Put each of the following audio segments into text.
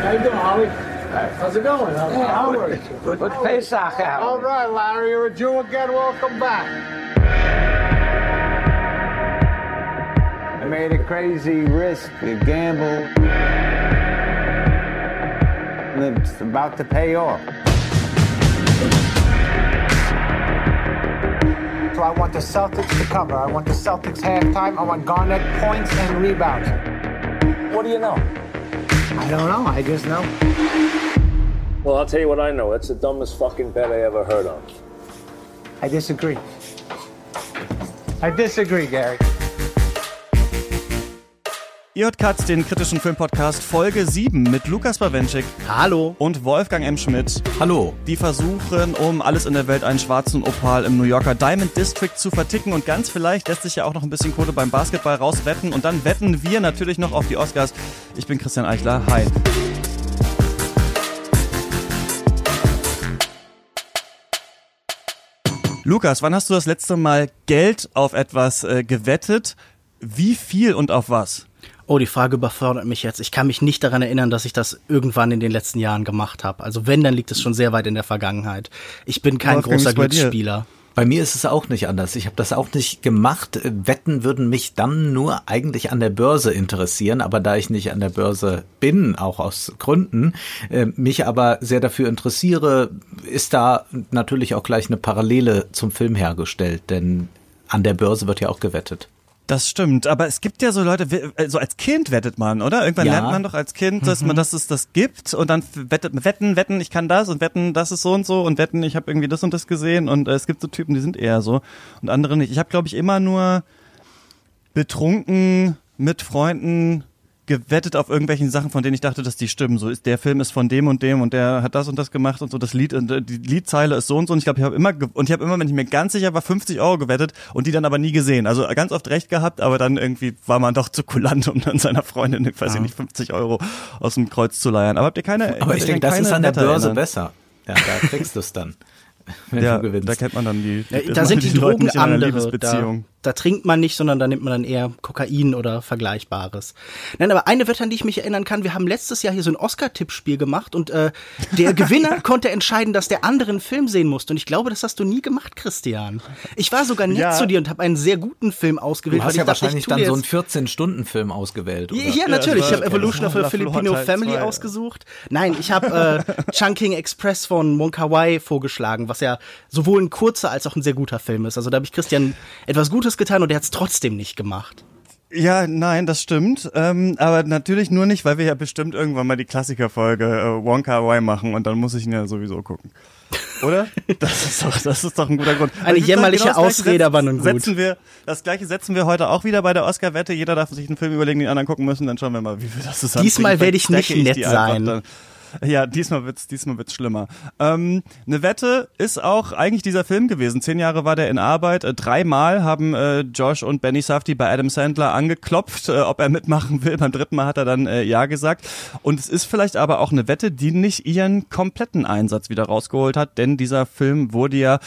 How you doing, Holly? How's it going? How, Hey, how how are are you? you? Good Pesach, Al. All right, Larry, you're a Jew again. Welcome back. I made a crazy risk, a gamble. And it's about to pay off. So I want the Celtics to cover. I want the Celtics halftime. I want Garnett points and rebounds. What do you know? I don't know. I just know. Well, I'll tell you what I know. That's the dumbest fucking bet I ever heard of. I disagree. I disagree, Gary. Ihr hört Katz, den kritischen Filmpodcast Folge 7 mit Lukas Bawenschik Hallo. und Wolfgang M. Schmidt. Hallo. Die versuchen, um alles in der Welt einen schwarzen Opal im New Yorker Diamond District zu verticken und ganz vielleicht lässt sich ja auch noch ein bisschen Kohle beim Basketball rauswetten und dann wetten wir natürlich noch auf die Oscars. Ich bin Christian Eichler. Hi. Lukas, wann hast du das letzte Mal Geld auf etwas äh, gewettet? Wie viel und auf was? Oh, die Frage überfordert mich jetzt. Ich kann mich nicht daran erinnern, dass ich das irgendwann in den letzten Jahren gemacht habe. Also wenn, dann liegt es schon sehr weit in der Vergangenheit. Ich bin kein Wolfgang, großer? Glücksspieler. Bei mir ist es auch nicht anders. Ich habe das auch nicht gemacht. Wetten würden mich dann nur eigentlich an der Börse interessieren, aber da ich nicht an der Börse bin, auch aus Gründen, äh, mich aber sehr dafür interessiere, ist da natürlich auch gleich eine Parallele zum Film hergestellt, denn an der Börse wird ja auch gewettet. Das stimmt, aber es gibt ja so Leute, we- so als Kind wettet man, oder? Irgendwann Ja. lernt man doch als Kind, dass man, dass es das gibt und dann wettet, wetten, wetten, ich kann das und wetten, das ist so und so und wetten, ich habe irgendwie das und das gesehen und äh, es gibt so Typen, die sind eher so und andere nicht. Ich habe, glaube ich, immer nur betrunken mit Freunden gewettet auf irgendwelchen Sachen, von denen ich dachte, dass die stimmen. So ist der Film ist von dem und dem und der hat das und das gemacht und so. Das Lied, und, äh, die Liedzeile ist so und so. Und ich glaube, ich habe immer und ich habe immer, wenn ich mir ganz sicher war, 50 Euro gewettet und die dann aber nie gesehen. Also ganz oft recht gehabt, aber dann irgendwie war man doch zu kulant, um dann seiner Freundin, ich weiß ich nicht, 50 Euro aus dem Kreuz zu leiern. Aber habt ihr keine? Aber ich denke, das ist an der Börse erinnern? besser. Ja, da kriegst du es dann, wenn Ja, du gewinnst. da kennt man dann die. Ja, da sind die Leuten Drogen nicht in einer andere. Liebesbeziehung. da trinkt man nicht, sondern da nimmt man dann eher Kokain oder Vergleichbares. Nein, aber eine Wette, an die ich mich erinnern kann, wir haben letztes Jahr hier so ein Oscar-Tippspiel gemacht und äh, der Gewinner konnte entscheiden, dass der andere einen Film sehen musste. Und ich glaube, das hast du nie gemacht, Christian. Ich war sogar nett Ja. zu dir und habe einen sehr guten Film ausgewählt. Du hast ja ich dachte, wahrscheinlich dann so einen jetzt- 14-Stunden-Film ausgewählt, oder? Ja, ja, natürlich. das ich habe Evolution of a Filipino Family zwei. ausgesucht. Nein, ich habe äh, Chunking Express von Mon Wai vorgeschlagen, was ja sowohl ein kurzer als auch ein sehr guter Film ist. Also da habe ich Christian etwas Gutes getan und er hat es trotzdem nicht gemacht. Ja, nein, das stimmt. Ähm, aber natürlich nur nicht, weil wir ja bestimmt irgendwann mal die Klassikerfolge äh, Wonka Wai machen und dann muss ich ihn ja sowieso gucken. Oder? Das ist doch, das ist doch ein guter Grund. Eine ich sagen, jämmerliche Gleiche Ausrede, aber nun gut. Setzen wir, das gleiche setzen wir heute auch wieder bei der Oscar-Wette. Jeder darf sich einen Film überlegen, den anderen gucken müssen, dann schauen wir mal, wie wir das zusammen Diesmal werde ich nicht nett einfach sein. Dann. Ja, diesmal wird's, diesmal wird's schlimmer. Ähm, eine Wette ist auch eigentlich dieser Film gewesen. Zehn Jahre war der in Arbeit. Äh, dreimal haben äh, Josh und Benny Safdie bei Adam Sandler angeklopft, äh, ob er mitmachen will. Beim dritten Mal hat er dann äh, ja gesagt. Und es ist vielleicht aber auch eine Wette, die nicht ihren kompletten Einsatz wieder rausgeholt hat, denn dieser Film wurde ja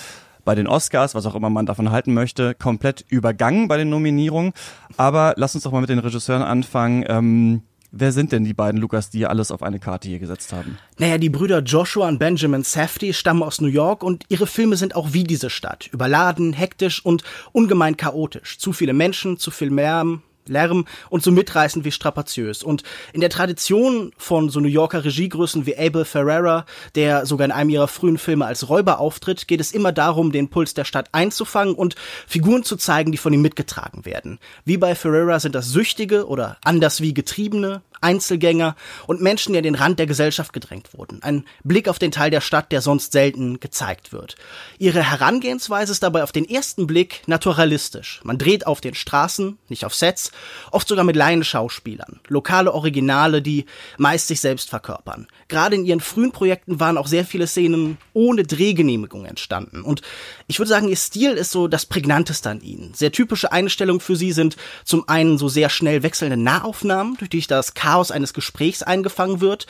bei den Oscars, was auch immer man davon halten möchte, komplett übergangen bei den Nominierungen. Aber lass uns doch mal mit den Regisseuren anfangen. Ähm, wer sind denn die beiden, Lukas, die alles auf eine Karte hier gesetzt haben? Naja, die Brüder Joshua und Benjamin Safdie stammen aus New York und ihre Filme sind auch wie diese Stadt. Überladen, hektisch und ungemein chaotisch. Zu viele Menschen, zu viel Lärm, Lärm und so mitreißend wie strapaziös. Und in der Tradition von so New Yorker Regiegrößen wie Abel Ferrara, der sogar in einem ihrer frühen Filme als Räuber auftritt, geht es immer darum, den Puls der Stadt einzufangen und Figuren zu zeigen, die von ihm mitgetragen werden. Wie bei Ferrara sind das Süchtige oder anders wie Getriebene, Einzelgänger und Menschen, die an den Rand der Gesellschaft gedrängt wurden. Ein Blick auf den Teil der Stadt, der sonst selten gezeigt wird. Ihre Herangehensweise ist dabei auf den ersten Blick naturalistisch. Man dreht auf den Straßen, nicht auf Sets, oft sogar mit Laienschauspielern. Lokale Originale, die meist sich selbst verkörpern. Gerade in ihren frühen Projekten waren auch sehr viele Szenen ohne Drehgenehmigung entstanden. Und ich würde sagen, ihr Stil ist so das prägnanteste an ihnen. Sehr typische Einstellungen für sie sind zum einen so sehr schnell wechselnde Nahaufnahmen, durch die ich das Chaos eines Gesprächs eingefangen wird.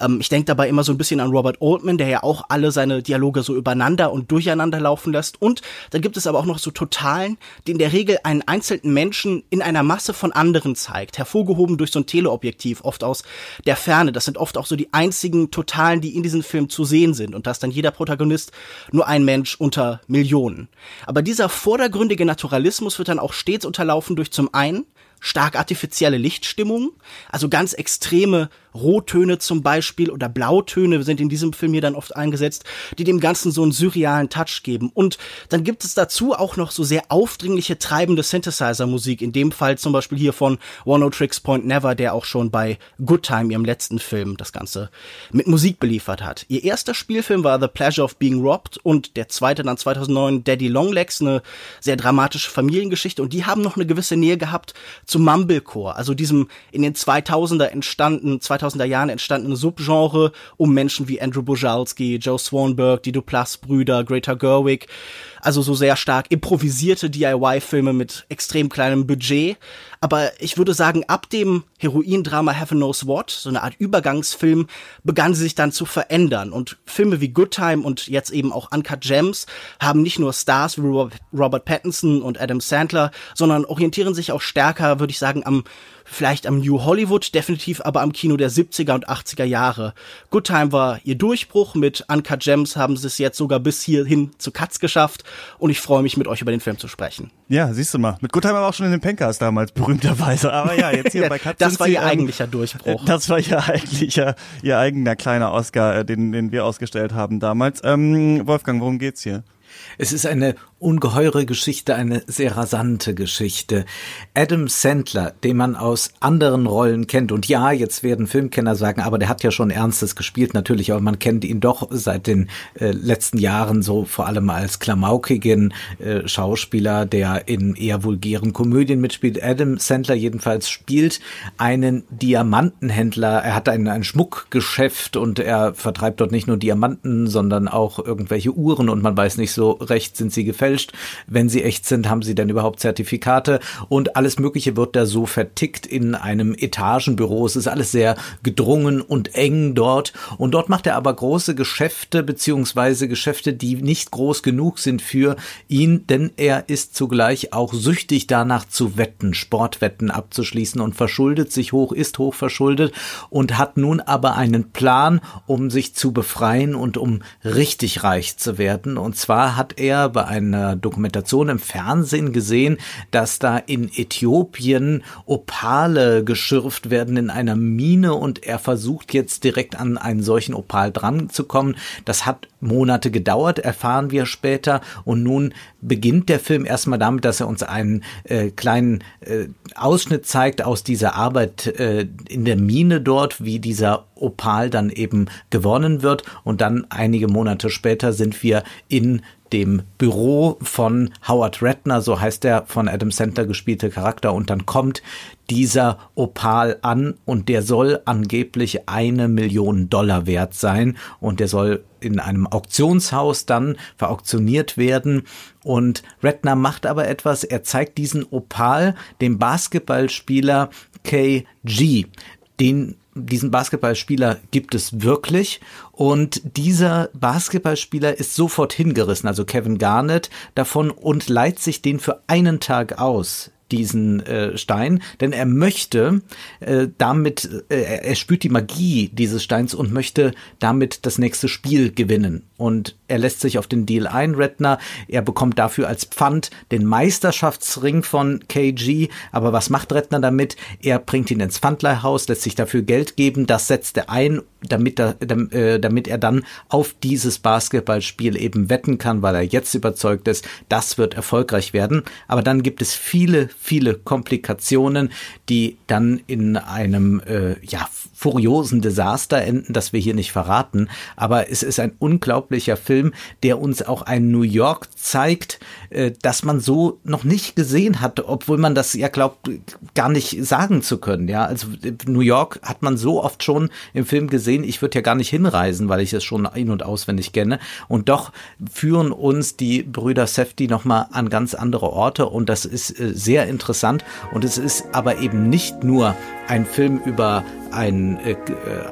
Ähm, ich denke dabei immer so ein bisschen an Robert Altman, der ja auch alle seine Dialoge so übereinander und durcheinander laufen lässt. Und dann gibt es aber auch noch so Totalen, die in der Regel einen einzelnen Menschen in einer Masse von anderen zeigt, hervorgehoben durch so ein Teleobjektiv, oft aus der Ferne. Das sind oft auch so die einzigen Totalen, die in diesem Film zu sehen sind. Und da ist dann jeder Protagonist nur ein Mensch unter Millionen. Aber dieser vordergründige Naturalismus wird dann auch stets unterlaufen durch zum einen stark artifizielle Lichtstimmung, also ganz extreme Rottöne zum Beispiel oder Blautöne sind in diesem Film hier dann oft eingesetzt, die dem Ganzen so einen surrealen Touch geben. Und dann gibt es dazu auch noch so sehr aufdringliche, treibende Synthesizer-Musik, in dem Fall zum Beispiel hier von One O Tricks Point Never, der auch schon bei Good Time, ihrem letzten Film, das Ganze mit Musik beliefert hat. Ihr erster Spielfilm war The Pleasure of Being Robbed und der zweite dann 2009 Daddy Longlegs, eine sehr dramatische Familiengeschichte und die haben noch eine gewisse Nähe gehabt zu Mumblecore, also diesem in den 2000er entstanden, 2000er Jahren entstandenen Subgenre um Menschen wie Andrew Bujalski, Joe Swanberg, die Duplass-Brüder, Greta Gerwig, also so sehr stark improvisierte DIY-Filme mit extrem kleinem Budget. Aber ich würde sagen, ab dem Heroin-Drama Heaven Knows What, so eine Art Übergangsfilm, begann sie sich dann zu verändern. Und Filme wie Good Time und jetzt eben auch Uncut Gems haben nicht nur Stars wie Robert Pattinson und Adam Sandler, sondern orientieren sich auch stärker, würde ich sagen, am vielleicht am New Hollywood, definitiv aber am Kino der 70er und 80er Jahre. Good Time war ihr Durchbruch, mit Uncut Gems haben sie es jetzt sogar bis hierhin zu Katz geschafft und ich freue mich mit euch über den Film zu sprechen. Ja, siehst du mal. Mit Good Time war auch schon in den Pencast damals, berühmterweise. Aber ja, jetzt hier bei Katz. das war ihr ähm, eigentlicher Durchbruch. Das war ihr eigentlicher, ihr eigener kleiner Oscar, äh, den, den wir ausgestellt haben damals. Ähm, Wolfgang, worum geht's hier? Es ist eine ungeheure Geschichte, eine sehr rasante Geschichte. Adam Sandler, den man aus anderen Rollen kennt, und ja, jetzt werden Filmkenner sagen, aber der hat ja schon Ernstes gespielt, natürlich, aber man kennt ihn doch seit den äh, letzten Jahren so vor allem als klamaukigen äh, Schauspieler, der in eher vulgären Komödien mitspielt. Adam Sandler jedenfalls spielt einen Diamantenhändler. Er hat ein, ein Schmuckgeschäft und er vertreibt dort nicht nur Diamanten, sondern auch irgendwelche Uhren und man weiß nicht so recht, sind sie gefälscht gefälscht. Wenn sie echt sind, haben sie dann überhaupt Zertifikate und alles Mögliche wird da so vertickt in einem Etagenbüro. Es ist alles sehr gedrungen und eng dort und dort macht er aber große Geschäfte beziehungsweise Geschäfte, die nicht groß genug sind für ihn, denn er ist zugleich auch süchtig danach zu wetten, Sportwetten abzuschließen und verschuldet sich hoch, ist hoch verschuldet und hat nun aber einen Plan, um sich zu befreien und um richtig reich zu werden. Und zwar hat er bei einer Dokumentation im Fernsehen gesehen, dass da in Äthiopien Opale geschürft werden in einer Mine und er versucht jetzt direkt an einen solchen Opal dran zu kommen. Das hat Monate gedauert, erfahren wir später. Und nun beginnt der Film erstmal damit, dass er uns einen äh, kleinen äh, Ausschnitt zeigt aus dieser Arbeit äh, in der Mine dort, wie dieser Opal dann eben gewonnen wird. Und dann einige Monate später sind wir in dem Büro von Howard Ratner, so heißt der von Adam Sandler gespielte Charakter, und dann kommt dieser Opal an und der soll angeblich eine Million Dollar wert sein. Und der soll in einem Auktionshaus dann verauktioniert werden. Und Ratner macht aber etwas, er zeigt diesen Opal dem Basketballspieler KG, den diesen Basketballspieler gibt es wirklich und dieser Basketballspieler ist sofort hingerissen, also Kevin Garnett davon und leiht sich den für einen Tag aus diesen äh, Stein, denn er möchte äh, damit, äh, er spürt die Magie dieses Steins und möchte damit das nächste Spiel gewinnen. Und er lässt sich auf den Deal ein, Redner. Er bekommt dafür als Pfand den Meisterschaftsring von KG. Aber was macht Redner damit? Er bringt ihn ins Pfandleihhaus, lässt sich dafür Geld geben. Das setzt er ein, damit er, äh, damit er dann auf dieses Basketballspiel eben wetten kann, weil er jetzt überzeugt ist, das wird erfolgreich werden. Aber dann gibt es viele, viele Komplikationen, die dann in einem äh, ja, furiosen Desaster enden, das wir hier nicht verraten. Aber es ist ein unglaublicher Film, der uns auch ein New York zeigt, äh, das man so noch nicht gesehen hat, obwohl man das ja glaubt, gar nicht sagen zu können. Ja, also New York hat man so oft schon im Film gesehen. Ich würde ja gar nicht hinreisen, weil ich es schon in- und auswendig kenne. Und doch führen uns die Brüder Safety nochmal an ganz andere Orte und das ist äh, sehr interessant. Und es ist aber eben nicht nur ein Film über einen, äh,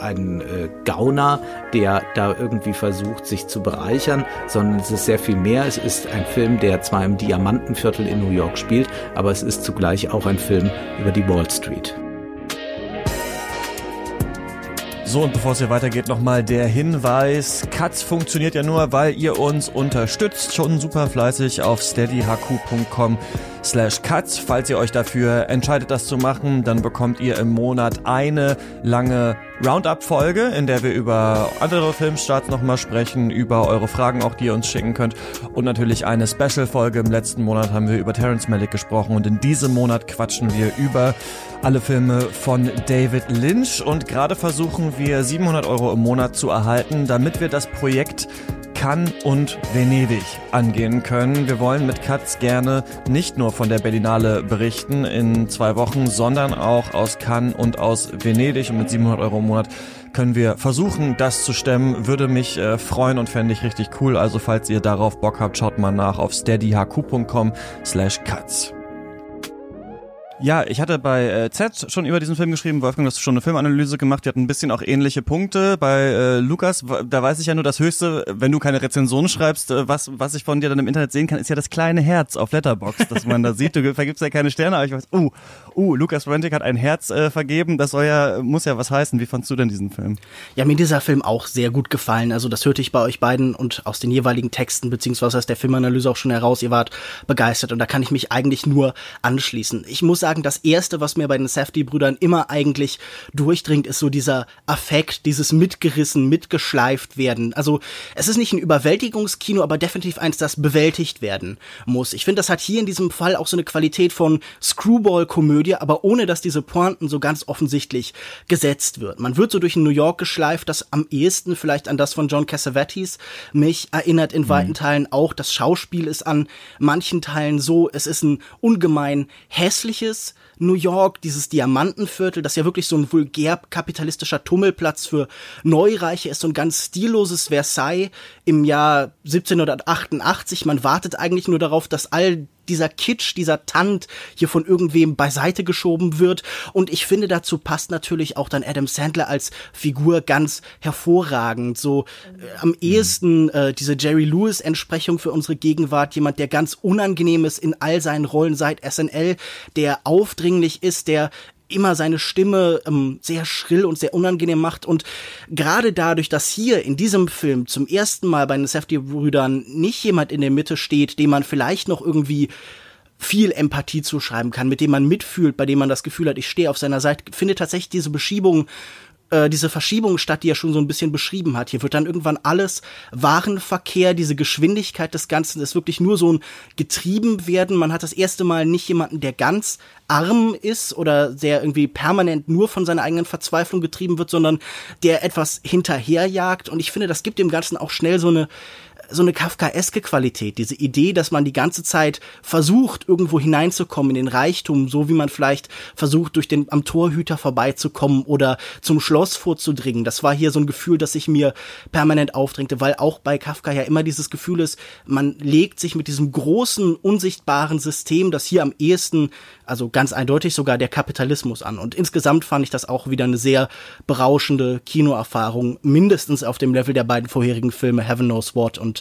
einen äh, Gauner, der da irgendwie versucht, sich zu bereichern, sondern es ist sehr viel mehr. Es ist ein Film, der zwar im Diamantenviertel in New York spielt, aber es ist zugleich auch ein Film über die Wall Street. So, und bevor es hier weitergeht, nochmal der Hinweis. Katz funktioniert ja nur, weil ihr uns unterstützt. Schon super fleißig auf steadyhq.com slash cuts. Falls ihr euch dafür entscheidet, das zu machen, dann bekommt ihr im Monat eine lange Roundup-Folge, in der wir über andere Filmstarts nochmal sprechen, über eure Fragen auch, die ihr uns schicken könnt und natürlich eine Special-Folge. Im letzten Monat haben wir über Terence Malick gesprochen und in diesem Monat quatschen wir über alle Filme von David Lynch und gerade versuchen wir 700 Euro im Monat zu erhalten, damit wir das Projekt Cannes und Venedig angehen können. Wir wollen mit Katz gerne nicht nur von der Berlinale berichten in zwei Wochen, sondern auch aus Cannes und aus Venedig und mit 700 Euro im Monat können wir versuchen, das zu stemmen. Würde mich äh, freuen und fände ich richtig cool. Also falls ihr darauf Bock habt, schaut mal nach auf steadyhq.com slash cuts. Ja, ich hatte bei äh, Z schon über diesen Film geschrieben. Wolfgang, du hast schon eine Filmanalyse gemacht. Die hat ein bisschen auch ähnliche Punkte. Bei äh, Lukas, da weiß ich ja nur das Höchste, wenn du keine Rezension schreibst, äh, was, was ich von dir dann im Internet sehen kann, ist ja das kleine Herz auf Letterbox, dass man da sieht. Du vergibst ja keine Sterne, aber ich weiß, uh, uh, Lukas Rentic hat ein Herz äh, vergeben. Das soll ja, muss ja was heißen. Wie fandst du denn diesen Film? Ja, mir dieser Film auch sehr gut gefallen. Also das hörte ich bei euch beiden und aus den jeweiligen Texten beziehungsweise aus der Filmanalyse auch schon heraus. Ihr wart begeistert und da kann ich mich eigentlich nur anschließen. Ich muss sagen, sagen, das erste, was mir bei den Safdie-Brüdern immer eigentlich durchdringt, ist so dieser Affekt, dieses mitgerissen, mitgeschleift werden. Also, es ist nicht ein Überwältigungskino, aber definitiv eins, das bewältigt werden muss. Ich finde, das hat hier in diesem Fall auch so eine Qualität von Screwball-Komödie, aber ohne, dass diese Pointen so ganz offensichtlich gesetzt wird. Man wird so durch New York geschleift, das am ehesten vielleicht an das von John Cassavetes mich erinnert in weiten mhm. Teilen auch. Das Schauspiel ist an manchen Teilen so, es ist ein ungemein hässliches, New York, dieses Diamantenviertel, das ja wirklich so ein vulgär kapitalistischer Tummelplatz für Neureiche ist, so ein ganz stilloses Versailles im Jahr 1788. Man wartet eigentlich nur darauf, dass all dieser Kitsch, dieser Tant hier von irgendwem beiseite geschoben wird. Und ich finde, dazu passt natürlich auch dann Adam Sandler als Figur ganz hervorragend. So äh, am ehesten äh, diese Jerry Lewis-Entsprechung für unsere Gegenwart. Jemand, der ganz unangenehm ist in all seinen Rollen seit SNL, der aufdringlich ist, der immer seine Stimme ähm, sehr schrill und sehr unangenehm macht. Und gerade dadurch, dass hier in diesem Film zum ersten Mal bei den Safety-Brüdern nicht jemand in der Mitte steht, dem man vielleicht noch irgendwie viel Empathie zuschreiben kann, mit dem man mitfühlt, bei dem man das Gefühl hat, ich stehe auf seiner Seite, findet tatsächlich diese Beschiebung äh, diese Verschiebung statt, die er schon so ein bisschen beschrieben hat. Hier wird dann irgendwann alles Warenverkehr, diese Geschwindigkeit des Ganzen ist wirklich nur so ein getrieben werden. Man hat das erste Mal nicht jemanden, der ganz arm ist oder der irgendwie permanent nur von seiner eigenen Verzweiflung getrieben wird, sondern der etwas hinterherjagt. Und ich finde, das gibt dem Ganzen auch schnell so eine so eine kafkaeske Qualität, diese Idee, dass man die ganze Zeit versucht, irgendwo hineinzukommen in den Reichtum, so wie man vielleicht versucht, durch den am Torhüter vorbeizukommen oder zum Schloss vorzudringen. Das war hier so ein Gefühl, das sich mir permanent aufdrängte, weil auch bei Kafka ja immer dieses Gefühl ist, man legt sich mit diesem großen, unsichtbaren System, das hier am ehesten, also ganz eindeutig sogar der Kapitalismus an. Und insgesamt fand ich das auch wieder eine sehr berauschende Kinoerfahrung, mindestens auf dem Level der beiden vorherigen Filme Heaven Knows What und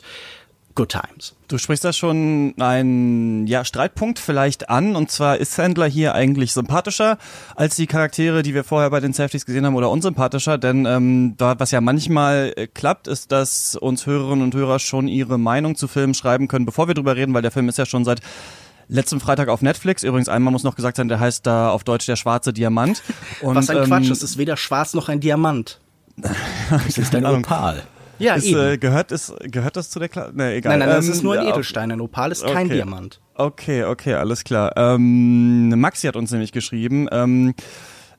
Good Times. Du sprichst da schon einen ja, Streitpunkt vielleicht an. Und zwar ist Sandler hier eigentlich sympathischer als die Charaktere, die wir vorher bei den Safeties gesehen haben, oder unsympathischer. Denn ähm, da, was ja manchmal äh, klappt, ist, dass uns Hörerinnen und Hörer schon ihre Meinung zu Filmen schreiben können, bevor wir drüber reden, weil der Film ist ja schon seit letzten Freitag auf Netflix. Übrigens, einmal muss noch gesagt sein, der heißt da auf Deutsch der schwarze Diamant. Und, Was ein Quatsch, ähm, es ist weder schwarz noch ein Diamant. Es ist ein Opal. Ja, ist, äh, gehört, ist, gehört das zu der Klasse? Nee, egal. Nein, nein, das ähm, ist nur ein Edelstein. Ein Opal ist kein okay. Diamant. Okay, okay, alles klar. Ähm, Maxi hat uns nämlich geschrieben, ähm,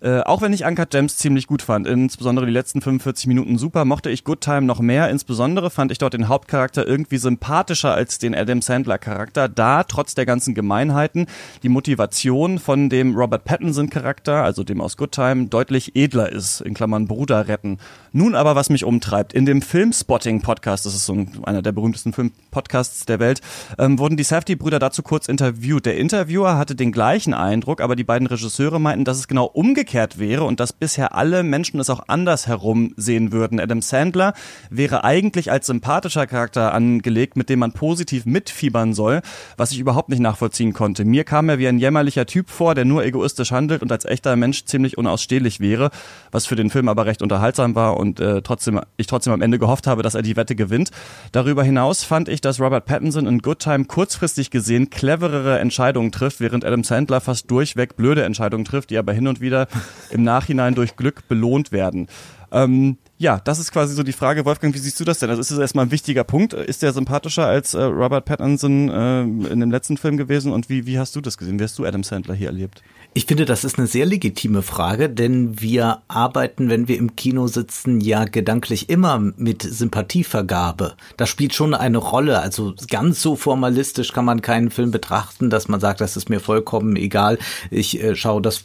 äh, auch wenn ich Uncut Gems ziemlich gut fand, insbesondere die letzten 45 Minuten super, mochte ich Good Time noch mehr. Insbesondere fand ich dort den Hauptcharakter irgendwie sympathischer als den Adam Sandler Charakter, da trotz der ganzen Gemeinheiten die Motivation von dem Robert Pattinson Charakter, also dem aus Good Time, deutlich edler ist, in Klammern Bruder retten. Nun aber, was mich umtreibt. In dem Filmspotting Podcast, das ist so ein, einer der berühmtesten Filmpodcasts der Welt, ähm, wurden die Safdie-Brüder dazu kurz interviewt. Der Interviewer hatte den gleichen Eindruck, aber die beiden Regisseure meinten, dass es genau umgekehrt wäre und dass bisher alle Menschen es auch andersherum sehen würden. Adam Sandler wäre eigentlich als sympathischer Charakter angelegt, mit dem man positiv mitfiebern soll, was ich überhaupt nicht nachvollziehen konnte. Mir kam er wie ein jämmerlicher Typ vor, der nur egoistisch handelt und als echter Mensch ziemlich unausstehlich wäre, was für den Film aber recht unterhaltsam war und äh, trotzdem ich trotzdem am Ende gehofft habe, dass er die Wette gewinnt. Darüber hinaus fand ich, dass Robert Pattinson in Good Time kurzfristig gesehen cleverere Entscheidungen trifft, während Adam Sandler fast durchweg blöde Entscheidungen trifft, die aber hin und wieder im Nachhinein durch Glück belohnt werden. Ähm, ja, das ist quasi so die Frage, Wolfgang, wie siehst du das denn? Also ist das erstmal ein wichtiger Punkt? Ist der sympathischer als äh, Robert Pattinson äh, in dem letzten Film gewesen? Und wie, wie hast du das gesehen? Wie hast du Adam Sandler hier erlebt? Ich finde, das ist eine sehr legitime Frage, denn wir arbeiten, wenn wir im Kino sitzen, ja gedanklich immer mit Sympathievergabe. Das spielt schon eine Rolle. Also ganz so formalistisch kann man keinen Film betrachten, dass man sagt, das ist mir vollkommen egal. Ich äh, schaue das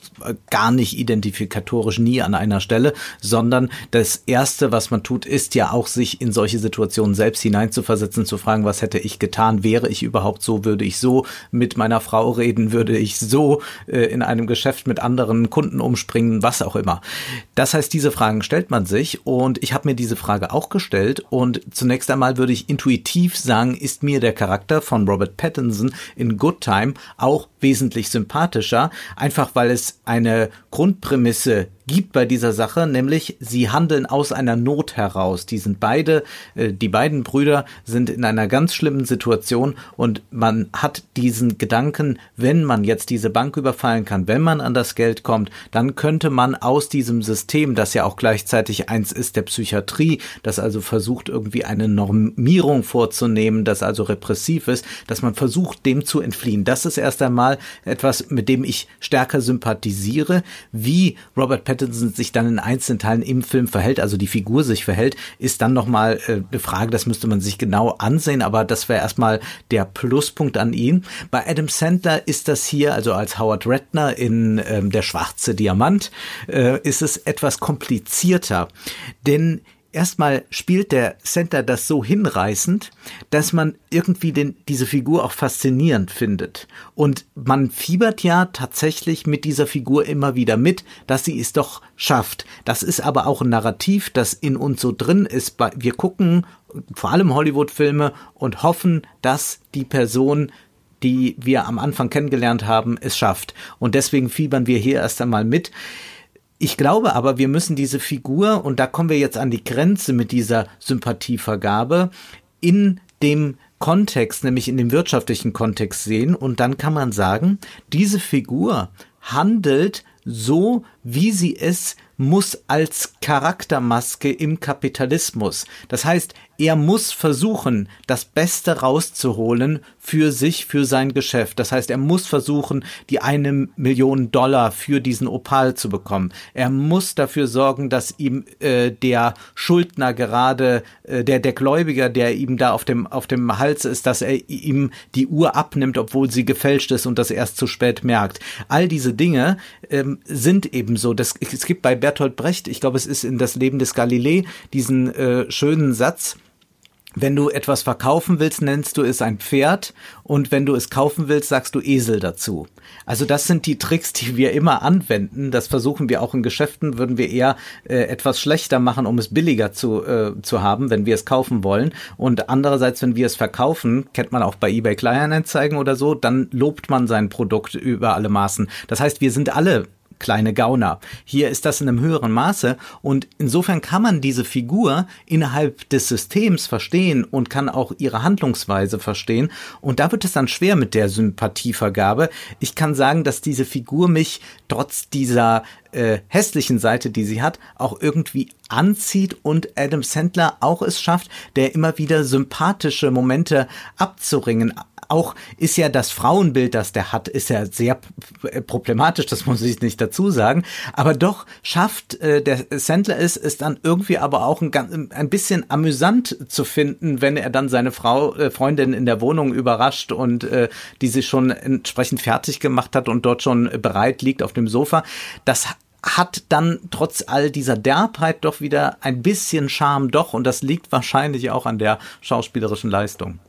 gar nicht identifikatorisch nie an einer Stelle, sondern das erste, was man tut, ist ja auch sich in solche Situationen selbst hineinzuversetzen, zu fragen, was hätte ich getan? Wäre ich überhaupt so? Würde ich so mit meiner Frau reden? Würde ich so äh, in einem einem Geschäft mit anderen Kunden umspringen, was auch immer. Das heißt, diese Fragen stellt man sich und ich habe mir diese Frage auch gestellt und zunächst einmal würde ich intuitiv sagen, ist mir der Charakter von Robert Pattinson in Good Time auch wesentlich sympathischer, einfach weil es eine Grundprämisse gibt bei dieser Sache, nämlich sie handeln aus einer Not heraus. Die sind beide, äh, die beiden Brüder sind in einer ganz schlimmen Situation und man hat diesen Gedanken, wenn man jetzt diese Bank überfallen kann, wenn man an das Geld kommt, dann könnte man aus diesem System, das ja auch gleichzeitig eins ist der Psychiatrie, das also versucht irgendwie eine Normierung vorzunehmen, das also repressiv ist, dass man versucht, dem zu entfliehen. Das ist erst einmal etwas, mit dem ich stärker sympathisiere, wie Robert Pattinson Pattinson sich dann in einzelnen Teilen im Film verhält, also die Figur sich verhält, ist dann nochmal äh, eine Frage, das müsste man sich genau ansehen, aber das wäre erstmal der Pluspunkt an ihn. Bei Adam Sandler ist das hier, also als Howard Redner in ähm, Der schwarze Diamant, äh, ist es etwas komplizierter, denn erstmal spielt der Center das so hinreißend, dass man irgendwie den, diese Figur auch faszinierend findet. Und man fiebert ja tatsächlich mit dieser Figur immer wieder mit, dass sie es doch schafft. Das ist aber auch ein Narrativ, das in uns so drin ist. Wir gucken vor allem Hollywood-Filme und hoffen, dass die Person die wir am Anfang kennengelernt haben, es schafft. Und deswegen fiebern wir hier erst einmal mit. Ich glaube aber, wir müssen diese Figur, und da kommen wir jetzt an die Grenze mit dieser Sympathievergabe, in dem Kontext, nämlich in dem wirtschaftlichen Kontext sehen. Und dann kann man sagen, diese Figur handelt so, wie sie es muss als Charaktermaske im Kapitalismus. Das heißt, er muss versuchen, das Beste rauszuholen für sich, für sein Geschäft. Das heißt, er muss versuchen, die eine Million Dollar für diesen Opal zu bekommen. Er muss dafür sorgen, dass ihm äh, der Schuldner gerade, äh, der, der Gläubiger, der ihm da auf dem, auf dem Hals ist, dass er ihm die Uhr abnimmt, obwohl sie gefälscht ist und das erst zu spät merkt. All diese Dinge ähm, sind eben so. Das, es gibt bei Bertolt Brecht, ich glaube, es ist in das Leben des Galilei, diesen äh, schönen Satz, wenn du etwas verkaufen willst, nennst du es ein Pferd und wenn du es kaufen willst, sagst du Esel dazu. Also das sind die Tricks, die wir immer anwenden. Das versuchen wir auch in Geschäften, würden wir eher äh, etwas schlechter machen, um es billiger zu, äh, zu haben, wenn wir es kaufen wollen. Und andererseits, wenn wir es verkaufen, kennt man auch bei eBay Kleinanzeigen oder so, dann lobt man sein Produkt über alle Maßen. Das heißt, wir sind alle kleine Gauner. Hier ist das in einem höheren Maße und insofern kann man diese Figur innerhalb des Systems verstehen und kann auch ihre Handlungsweise verstehen und da wird es dann schwer mit der Sympathievergabe. Ich kann sagen, dass diese Figur mich trotz dieser äh, hässlichen Seite, die sie hat, auch irgendwie anzieht und Adam Sandler auch es schafft, der immer wieder sympathische Momente abzuringen, auch ist ja das Frauenbild, das der hat, ist ja sehr problematisch, das muss ich nicht dazu sagen. Aber doch schafft äh, der Sandler es, ist dann irgendwie aber auch ein, ein bisschen amüsant zu finden, wenn er dann seine Frau, äh, Freundin in der Wohnung überrascht und äh, die sich schon entsprechend fertig gemacht hat und dort schon bereit liegt auf dem Sofa. Das hat dann trotz all dieser Derbheit doch wieder ein bisschen Charme doch und das liegt wahrscheinlich auch an der schauspielerischen Leistung.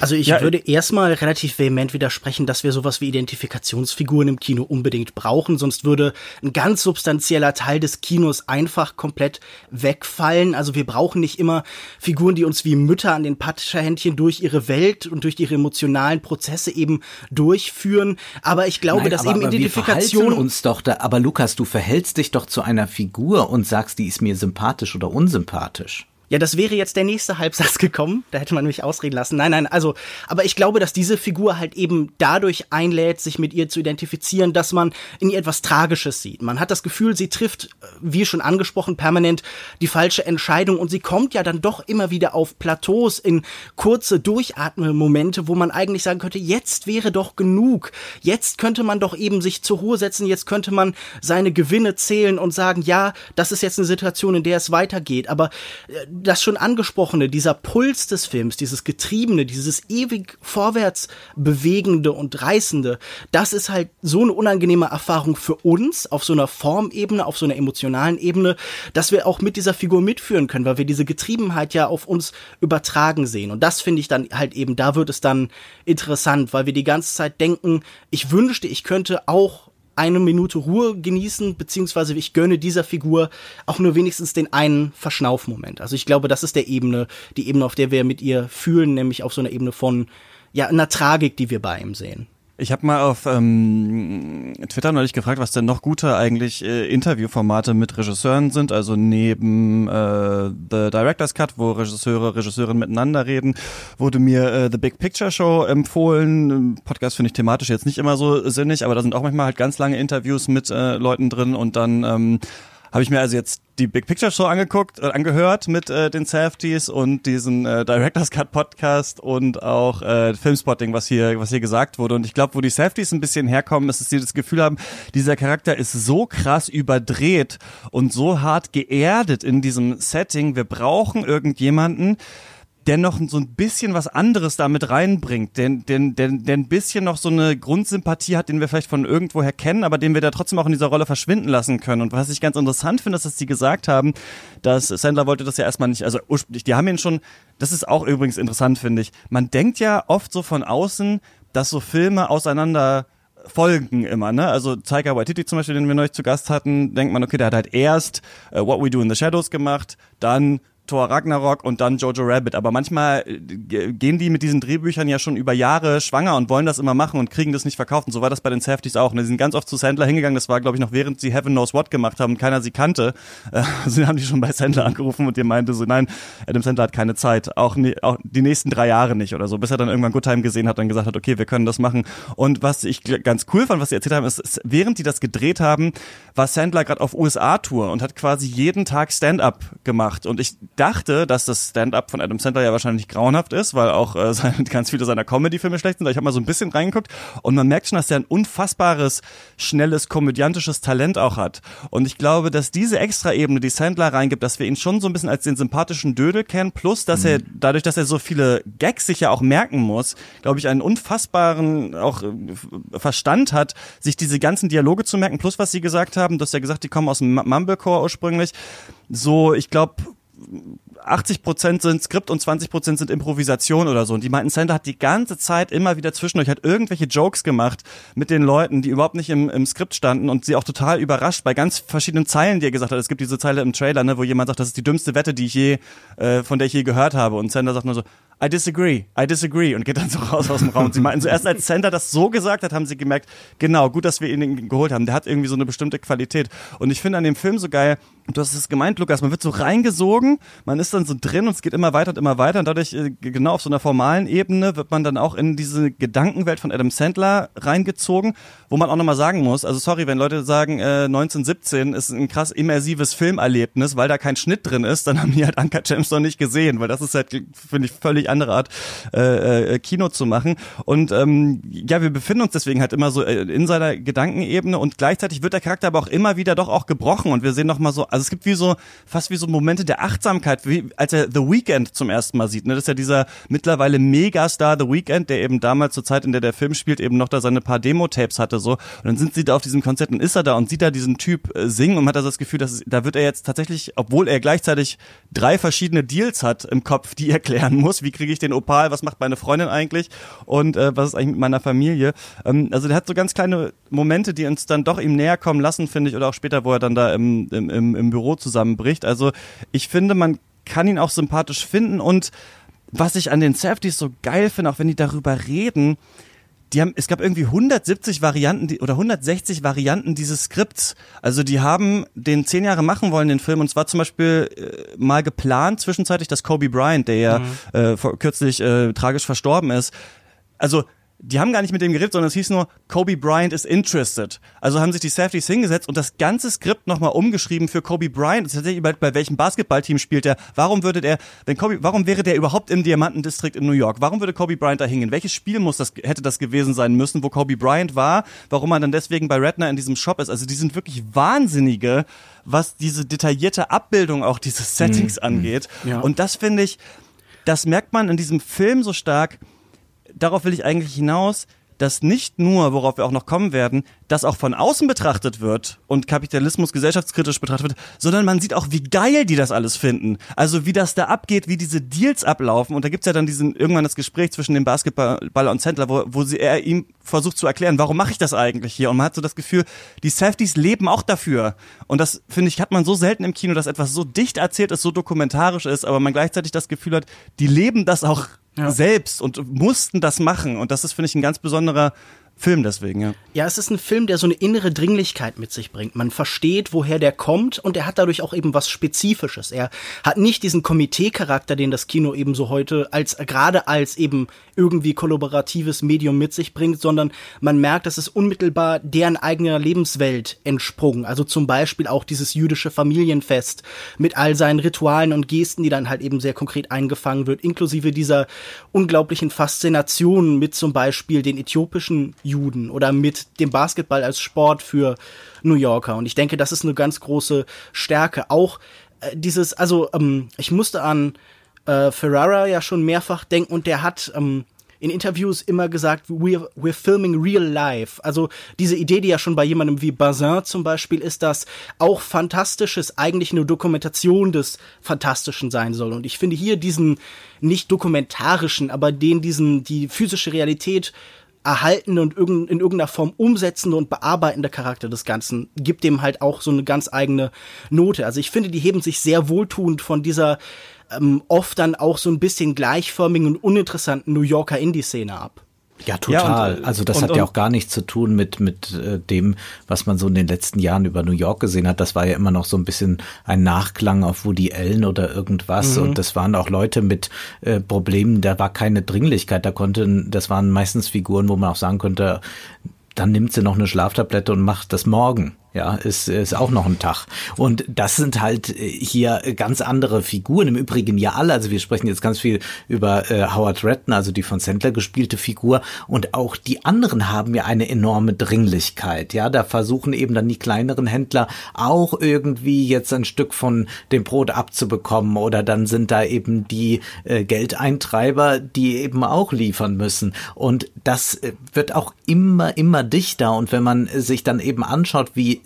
Also ich Ja, würde erstmal relativ vehement widersprechen, dass wir sowas wie Identifikationsfiguren im Kino unbedingt brauchen, sonst würde ein ganz substanzieller Teil des Kinos einfach komplett wegfallen. Also wir brauchen nicht immer Figuren, die uns wie Mütter an den Patscherhändchen durch ihre Welt und durch ihre emotionalen Prozesse eben durchführen. Aber ich glaube, Nein, dass aber, eben aber wir Identifikation verhalten uns doch da, aber Lukas, du verhältst dich doch zu einer Figur und sagst, die ist mir sympathisch oder unsympathisch. Ja, das wäre jetzt der nächste Halbsatz gekommen. Da hätte man mich ausreden lassen. Nein, nein, also, aber ich glaube, dass diese Figur halt eben dadurch einlädt, sich mit ihr zu identifizieren, dass man in ihr etwas Tragisches sieht. Man hat das Gefühl, sie trifft, äh, wie schon angesprochen, permanent die falsche Entscheidung und sie kommt ja dann doch immer wieder auf Plateaus in kurze Durchatmemomente, wo man eigentlich sagen könnte, jetzt wäre doch genug. Jetzt könnte man doch eben sich zur Ruhe setzen, jetzt könnte man seine Gewinne zählen und sagen, ja, das ist jetzt eine Situation, in der es weitergeht. Aber äh, das schon angesprochene, dieser Puls des Films, dieses Getriebene, dieses ewig vorwärts bewegende und reißende, das ist halt so eine unangenehme Erfahrung für uns auf so einer Formebene, auf so einer emotionalen Ebene, dass wir auch mit dieser Figur mitführen können, weil wir diese Getriebenheit ja auf uns übertragen sehen. Und das finde ich dann halt eben, da wird es dann interessant, weil wir die ganze Zeit denken, ich wünschte, ich könnte auch eine Minute Ruhe genießen, beziehungsweise ich gönne dieser Figur auch nur wenigstens den einen Verschnaufmoment. Also ich glaube, das ist der Ebene, die Ebene, auf der wir mit ihr fühlen, nämlich auf so einer Ebene von, ja, einer Tragik, die wir bei ihm sehen. Ich habe mal auf ähm, Twitter neulich gefragt, was denn noch gute eigentlich äh, Interviewformate mit Regisseuren sind. Also neben äh, The Director's Cut, wo Regisseure, Regisseurinnen miteinander reden, wurde mir äh, The Big Picture Show empfohlen. Podcast finde ich thematisch jetzt nicht immer so sinnig, aber da sind auch manchmal halt ganz lange Interviews mit äh, Leuten drin und dann ähm, habe ich mir also jetzt die Big Picture Show angeguckt, äh, angehört mit äh, den Safeties und diesen äh, Director's Cut Podcast und auch äh, Filmspotting, was hier, was hier gesagt wurde. Und ich glaube, wo die Safeties ein bisschen herkommen, ist, dass sie das Gefühl haben, dieser Charakter ist so krass überdreht und so hart geerdet in diesem Setting. Wir brauchen irgendjemanden, der noch so ein bisschen was anderes damit reinbringt, der, der, der, der ein bisschen noch so eine Grundsympathie hat, den wir vielleicht von irgendwoher kennen, aber den wir da trotzdem auch in dieser Rolle verschwinden lassen können. Und was ich ganz interessant finde, ist, dass sie gesagt haben, dass Sandler wollte das ja erstmal nicht, also ursprünglich, die haben ihn schon, das ist auch übrigens interessant, finde ich. Man denkt ja oft so von außen, dass so Filme auseinander folgen immer, ne? Also Taika Waititi zum Beispiel, den wir neulich zu Gast hatten, denkt man, okay, der hat halt erst uh, What We Do in the Shadows gemacht, dann Thor Ragnarok und dann Jojo Rabbit. Aber manchmal äh, gehen die mit diesen Drehbüchern ja schon über Jahre schwanger und wollen das immer machen und kriegen das nicht verkauft. Und so war das bei den Safeties auch. Und die sind ganz oft zu Sandler hingegangen. Das war, glaube ich, noch während sie Heaven Knows What gemacht haben und keiner sie kannte. Äh, also haben die schon bei Sandler angerufen und ihr meinte so, nein, Adam Sandler hat keine Zeit. Auch, nie, auch die nächsten drei Jahre nicht oder so. Bis er dann irgendwann Good Time gesehen hat und gesagt hat, okay, wir können das machen. Und was ich ganz cool fand, was sie erzählt haben, ist, ist während die das gedreht haben, war Sandler gerade auf USA-Tour und hat quasi jeden Tag Stand-up gemacht. Und ich dachte, dass das Stand-up von Adam Sandler ja wahrscheinlich grauenhaft ist, weil auch äh, seine, ganz viele seiner Comedy-Filme schlecht sind. Ich habe mal so ein bisschen reingeguckt und man merkt schon, dass er ein unfassbares, schnelles, komödiantisches Talent auch hat. Und ich glaube, dass diese Extra-Ebene, die Sandler reingibt, dass wir ihn schon so ein bisschen als den sympathischen Dödel kennen, plus dass er, dadurch, dass er so viele Gags sich ja auch merken muss, glaube ich, einen unfassbaren auch äh, Verstand hat, sich diese ganzen Dialoge zu merken, plus was sie gesagt haben, dass er gesagt, die kommen aus dem Mumblecore ursprünglich. So, ich glaube, 80 Prozent sind Skript und 20 Prozent sind Improvisation oder so. Und die meinten, Sandler hat die ganze Zeit immer wieder zwischendurch, hat irgendwelche Jokes gemacht mit den Leuten, die überhaupt nicht im, im Skript standen und sie auch total überrascht bei ganz verschiedenen Zeilen, die er gesagt hat. Es gibt diese Zeile im Trailer, ne, wo jemand sagt, das ist die dümmste Wette, die ich je, äh, von der ich je gehört habe. Und Sandler sagt nur so, I disagree, I disagree und geht dann so raus aus dem Raum. Und sie meinten so, erst als Sandler das so gesagt hat, haben sie gemerkt, genau, gut, dass wir ihn geholt haben. Der hat irgendwie so eine bestimmte Qualität. Und ich finde an dem Film so geil, du hast es gemeint, Lukas, man wird so reingesogen, man ist dann so drin und es geht immer weiter und immer weiter und dadurch, äh, genau auf so einer formalen Ebene, wird man dann auch in diese Gedankenwelt von Adam Sandler reingezogen, wo man auch nochmal sagen muss, also sorry, wenn Leute sagen, äh, 1917 ist ein krass immersives Filmerlebnis, weil da kein Schnitt drin ist, dann haben die halt Anka James noch nicht gesehen, weil das ist halt, finde ich, völlig andere Art, äh, äh, Kino zu machen. Und ähm, ja, wir befinden uns deswegen halt immer so äh, in seiner Gedankenebene und gleichzeitig wird der Charakter aber auch immer wieder doch auch gebrochen und wir sehen nochmal so also es gibt wie so, fast wie so Momente der Achtsamkeit, wie als er The Weeknd zum ersten Mal sieht. Ne? Das ist ja dieser mittlerweile Megastar The Weeknd, der eben damals zur Zeit, in der der Film spielt, eben noch da seine paar Demo-Tapes hatte so. Und dann sind sie da auf diesem Konzert und ist er da und sieht da diesen Typ äh, singen und hat also das Gefühl, dass es, da wird er jetzt tatsächlich, obwohl er gleichzeitig drei verschiedene Deals hat im Kopf, die er klären muss. Wie kriege ich den Opal? Was macht meine Freundin eigentlich? Und äh, was ist eigentlich mit meiner Familie? Ähm, also der hat so ganz kleine Momente, die uns dann doch ihm näher kommen lassen, finde ich, oder auch später, wo er dann da im, im, im, im Büro zusammenbricht. Also ich finde, man kann ihn auch sympathisch finden und was ich an den Safeties so geil finde, auch wenn die darüber reden, die haben, es gab irgendwie 170 Varianten die, oder 160 Varianten dieses Skripts. Also die haben den zehn Jahre machen wollen, den Film. Und zwar zum Beispiel äh, mal geplant zwischenzeitlich, dass Kobe Bryant, der ja mhm. äh, vor, kürzlich äh, tragisch verstorben ist, also die haben gar nicht mit dem geredet, sondern es hieß nur, Kobe Bryant is interested. Also haben sich die Safeties hingesetzt und das ganze Skript nochmal umgeschrieben für Kobe Bryant. Tatsächlich bei, bei welchem Basketballteam spielt er? Warum würde der, wenn Kobe, warum wäre der überhaupt im Diamantendistrikt in New York? Warum würde Kobe Bryant da hingehen? Welches Spiel muss das, hätte das gewesen sein müssen, wo Kobe Bryant war? Warum man dann deswegen bei Redner in diesem Shop ist? Also die sind wirklich Wahnsinnige, was diese detaillierte Abbildung auch dieses Settings mhm. angeht. Ja. Und das finde ich, das merkt man in diesem Film so stark, darauf will ich eigentlich hinaus, dass nicht nur, worauf wir auch noch kommen werden, das auch von außen betrachtet wird und Kapitalismus gesellschaftskritisch betrachtet wird, sondern man sieht auch, wie geil die das alles finden. Also wie das da abgeht, wie diese Deals ablaufen. Und da gibt's ja dann diesen irgendwann das Gespräch zwischen dem Basketballer und Sandler, wo, wo sie, er ihm versucht zu erklären, warum mache ich das eigentlich hier? Und man hat so das Gefühl, die Safeties leben auch dafür. Und das, finde ich, hat man so selten im Kino, dass etwas so dicht erzählt ist, so dokumentarisch ist, aber man gleichzeitig das Gefühl hat, die leben das auch ja. selbst und mussten das machen. Und das ist, finde ich, ein ganz besonderer Film deswegen, ja. Ja, es ist ein Film, der so eine innere Dringlichkeit mit sich bringt. Man versteht, woher der kommt und er hat dadurch auch eben was Spezifisches. Er hat nicht diesen Komitee-Charakter, den das Kino eben so heute als, gerade als eben irgendwie kollaboratives Medium mit sich bringt, sondern man merkt, dass es unmittelbar deren eigener Lebenswelt entsprungen. Also zum Beispiel auch dieses jüdische Familienfest mit all seinen Ritualen und Gesten, die dann halt eben sehr konkret eingefangen wird, inklusive dieser unglaublichen Faszination mit zum Beispiel den äthiopischen Juden oder mit dem Basketball als Sport für New Yorker. Und ich denke, das ist eine ganz große Stärke. Auch äh, dieses, also ähm, ich musste an äh, Ferrara ja schon mehrfach denken und der hat ähm, in Interviews immer gesagt, we're, we're filming real life. Also diese Idee, die ja schon bei jemandem wie Bazin zum Beispiel ist, dass auch Fantastisches eigentlich eine Dokumentation des Fantastischen sein soll. Und ich finde hier diesen nicht dokumentarischen, aber den diesen, die physische Realität erhaltende und in irgendeiner Form umsetzende und bearbeitende Charakter des Ganzen gibt dem halt auch so eine ganz eigene Note. Also ich finde, die heben sich sehr wohltuend von dieser ähm, oft dann auch so ein bisschen gleichförmigen und uninteressanten New Yorker Indie-Szene ab. Ja, total. Ja, und, also das und, hat ja auch gar nichts zu tun mit mit äh, dem, was man so in den letzten Jahren über New York gesehen hat. Das war ja immer noch so ein bisschen ein Nachklang auf Woody Allen oder irgendwas. Mhm. Und das waren auch Leute mit äh, Problemen. Da war keine Dringlichkeit. Da konnten, das waren meistens Figuren, wo man auch sagen könnte, dann nimmt sie noch eine Schlaftablette und macht das morgen. Ja, ist, ist auch noch ein Tag. Und das sind halt äh, hier ganz andere Figuren. Im Übrigen ja alle. Also wir sprechen jetzt ganz viel über äh, Howard Redden, also die von Sandler gespielte Figur. Und auch die anderen haben ja eine enorme Dringlichkeit. Ja, da versuchen eben dann die kleineren Händler auch irgendwie jetzt ein Stück von dem Brot abzubekommen. Oder dann sind da eben die äh, Geldeintreiber, die eben auch liefern müssen. Und das äh, wird auch immer, immer dichter. Und wenn man sich dann eben anschaut, wie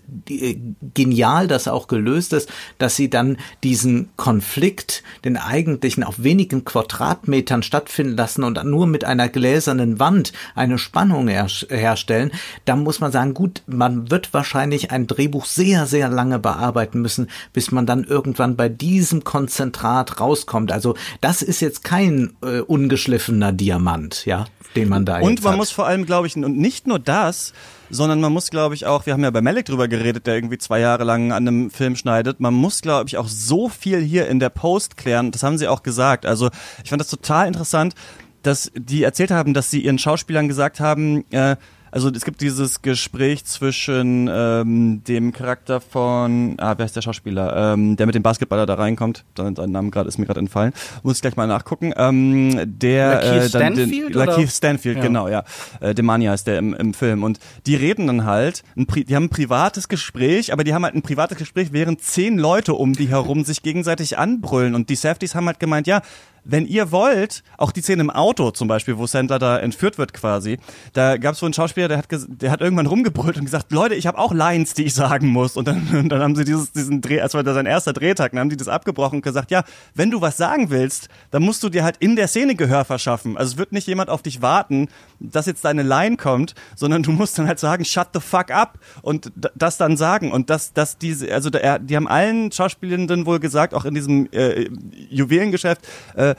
genial das auch gelöst ist, dass sie dann diesen Konflikt, den eigentlichen auf wenigen Quadratmetern stattfinden lassen und nur mit einer gläsernen Wand eine Spannung her herstellen, dann muss man sagen, gut, man wird wahrscheinlich ein Drehbuch sehr, sehr lange bearbeiten müssen, bis man dann irgendwann bei diesem Konzentrat rauskommt. Also das ist jetzt kein äh, ungeschliffener Diamant, ja, den man da Und man hat. muss vor allem, glaube ich, und nicht nur das, sondern man muss, glaube ich, auch, wir haben ja bei Malek drüber geredet, der irgendwie zwei Jahre lang an einem Film schneidet, man muss, glaube ich, auch so viel hier in der Post klären, das haben sie auch gesagt. Also ich fand das total interessant, dass die erzählt haben, dass sie ihren Schauspielern gesagt haben, äh, also es gibt dieses Gespräch zwischen ähm, dem Charakter von, ah, wer ist der Schauspieler, ähm, der mit dem Basketballer da reinkommt, sein Name gerade ist mir gerade entfallen, muss ich gleich mal nachgucken. Ähm, der Lakeith äh, dann den, Stanfield, oder? Lakeith Stanfield, Ja. genau, ja. Äh, Demania ist der im, im Film und die reden dann halt, ein, die haben ein privates Gespräch, aber die haben halt ein privates Gespräch, während zehn Leute um die herum sich gegenseitig anbrüllen und die Safeties haben halt gemeint, ja, wenn ihr wollt, auch die Szene im Auto zum Beispiel, wo Sandler da entführt wird quasi, da gab es so einen Schauspieler, der hat, der hat irgendwann rumgebrüllt und gesagt, Leute, ich habe auch Lines, die ich sagen muss. Und dann, und dann haben sie dieses, diesen Dreh, als war das sein erster Drehtag, dann haben die das abgebrochen und gesagt, ja, wenn du was sagen willst, dann musst du dir halt in der Szene Gehör verschaffen. Also es wird nicht jemand auf dich warten, dass jetzt deine Line kommt, sondern du musst dann halt sagen, shut the fuck up und das dann sagen. Und das, das diese, also da, die haben allen Schauspielenden wohl gesagt, auch in diesem äh, Juwelengeschäft, äh,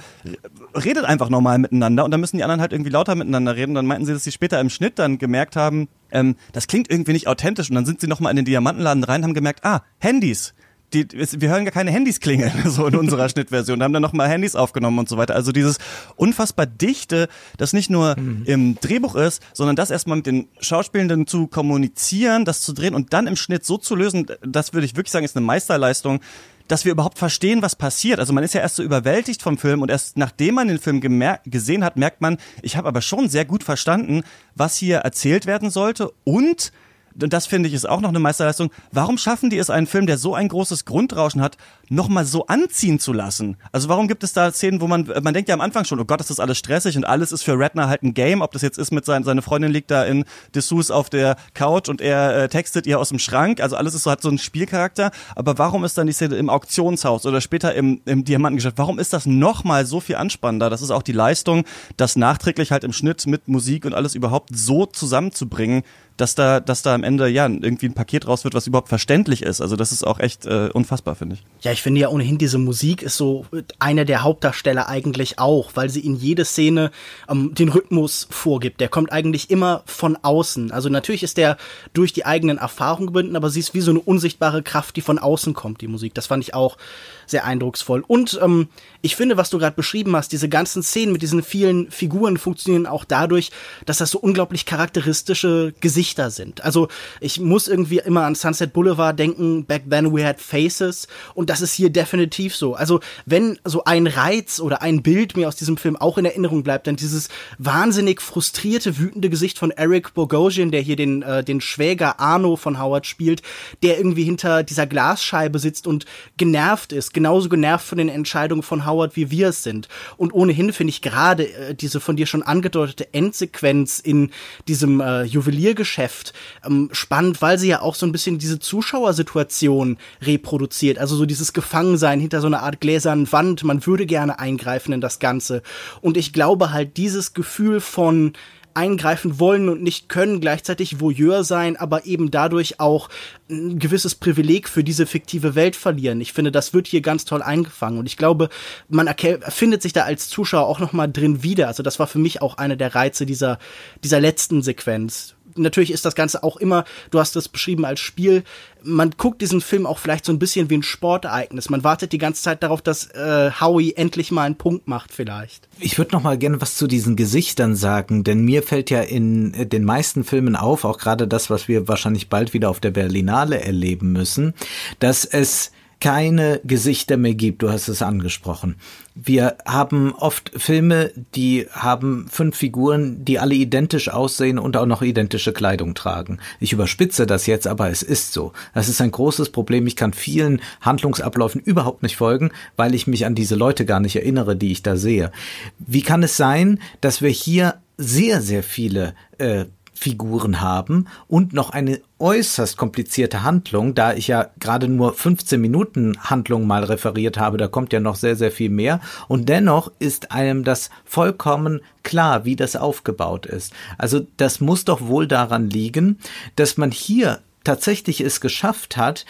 redet einfach normal miteinander und dann müssen die anderen halt irgendwie lauter miteinander reden. Dann meinten sie, dass sie später im Schnitt dann gemerkt haben, ähm, das klingt irgendwie nicht authentisch und dann sind sie nochmal in den Diamantenladen rein und haben gemerkt, ah, Handys. Die, wir hören gar keine Handys klingeln, so in unserer Schnittversion, haben dann nochmal Handys aufgenommen und so weiter. Also dieses unfassbar dichte, das nicht nur im Drehbuch ist, sondern das erstmal mit den Schauspielenden zu kommunizieren, das zu drehen und dann im Schnitt so zu lösen, das würde ich wirklich sagen, ist eine Meisterleistung, dass wir überhaupt verstehen, was passiert. Also man ist ja erst so überwältigt vom Film und erst nachdem man den Film gesehen hat, merkt man, ich habe aber schon sehr gut verstanden, was hier erzählt werden sollte und und das finde ich ist auch noch eine Meisterleistung. Warum schaffen die es, einen Film, der so ein großes Grundrauschen hat, nochmal so anziehen zu lassen? Also warum gibt es da Szenen, wo man, man denkt ja am Anfang schon, oh Gott, ist das alles stressig und alles ist für Redner halt ein Game, ob das jetzt ist mit sein, seine Freundin liegt da in Dessous auf der Couch und er äh, textet ihr aus dem Schrank, also alles ist so, hat so einen Spielcharakter, aber warum ist dann die Szene im Auktionshaus oder später im, im Diamantengeschäft, warum ist das nochmal so viel anspannender? Das ist auch die Leistung, das nachträglich halt im Schnitt mit Musik und alles überhaupt so zusammenzubringen, dass da, dass da am Ende ja irgendwie ein Paket raus wird, was überhaupt verständlich ist. Also das ist auch echt äh, unfassbar, finde ich. Ja, ich finde ja ohnehin diese Musik ist so einer der Hauptdarsteller eigentlich auch, weil sie in jede Szene ähm, den Rhythmus vorgibt. Der kommt eigentlich immer von außen. Also natürlich ist der durch die eigenen Erfahrungen gebunden, aber sie ist wie so eine unsichtbare Kraft, die von außen kommt, die Musik. Das fand ich auch sehr eindrucksvoll. Und ähm, ich finde, was du gerade beschrieben hast, diese ganzen Szenen mit diesen vielen Figuren funktionieren auch dadurch, dass das so unglaublich charakteristische Gesichter sind. Also ich muss irgendwie immer an Sunset Boulevard denken, back then we had faces und das ist hier definitiv so. Also wenn so ein Reiz oder ein Bild mir aus diesem Film auch in Erinnerung bleibt, dann dieses wahnsinnig frustrierte, wütende Gesicht von Eric Bogosian, der hier den, äh, den Schwäger Arno von Howard spielt, der irgendwie hinter dieser Glasscheibe sitzt und genervt ist, genauso genervt von den Entscheidungen von Howard, wie wir es sind. Und ohnehin finde ich gerade äh, diese von dir schon angedeutete Endsequenz in diesem äh, Juweliergeschäft ähm, spannend, weil sie ja auch so ein bisschen diese Zuschauersituation reproduziert. Also so dieses Gefangensein hinter so einer Art gläsernen Wand. Man würde gerne eingreifen in das Ganze. Und ich glaube halt, dieses Gefühl von eingreifen wollen und nicht können, gleichzeitig Voyeur sein, aber eben dadurch auch ein gewisses Privileg für diese fiktive Welt verlieren. Ich finde, das wird hier ganz toll eingefangen und ich glaube, man findet sich da als Zuschauer auch noch mal drin wieder. Also das war für mich auch einer der Reize dieser dieser letzten Sequenz. Natürlich ist das Ganze auch immer, du hast es beschrieben als Spiel, man guckt diesen Film auch vielleicht so ein bisschen wie ein Sportereignis. Man wartet die ganze Zeit darauf, dass äh, Howie endlich mal einen Punkt macht vielleicht. Ich würde noch mal gerne was zu diesen Gesichtern sagen, denn mir fällt ja in äh, den meisten Filmen auf, auch gerade das, was wir wahrscheinlich bald wieder auf der Berlinale erleben müssen, dass es keine Gesichter mehr gibt. Du hast es angesprochen. Wir haben oft Filme, die haben fünf Figuren, die alle identisch aussehen und auch noch identische Kleidung tragen. Ich überspitze das jetzt, aber es ist so. Das ist ein großes Problem. Ich kann vielen Handlungsabläufen überhaupt nicht folgen, weil ich mich an diese Leute gar nicht erinnere, die ich da sehe. Wie kann es sein, dass wir hier sehr, sehr viele äh, Figuren haben und noch eine äußerst komplizierte Handlung, da ich ja gerade nur 15 Minuten Handlung mal referiert habe, da kommt ja noch sehr, sehr viel mehr und dennoch ist einem das vollkommen klar, wie das aufgebaut ist. Also das muss doch wohl daran liegen, dass man hier tatsächlich es geschafft hat,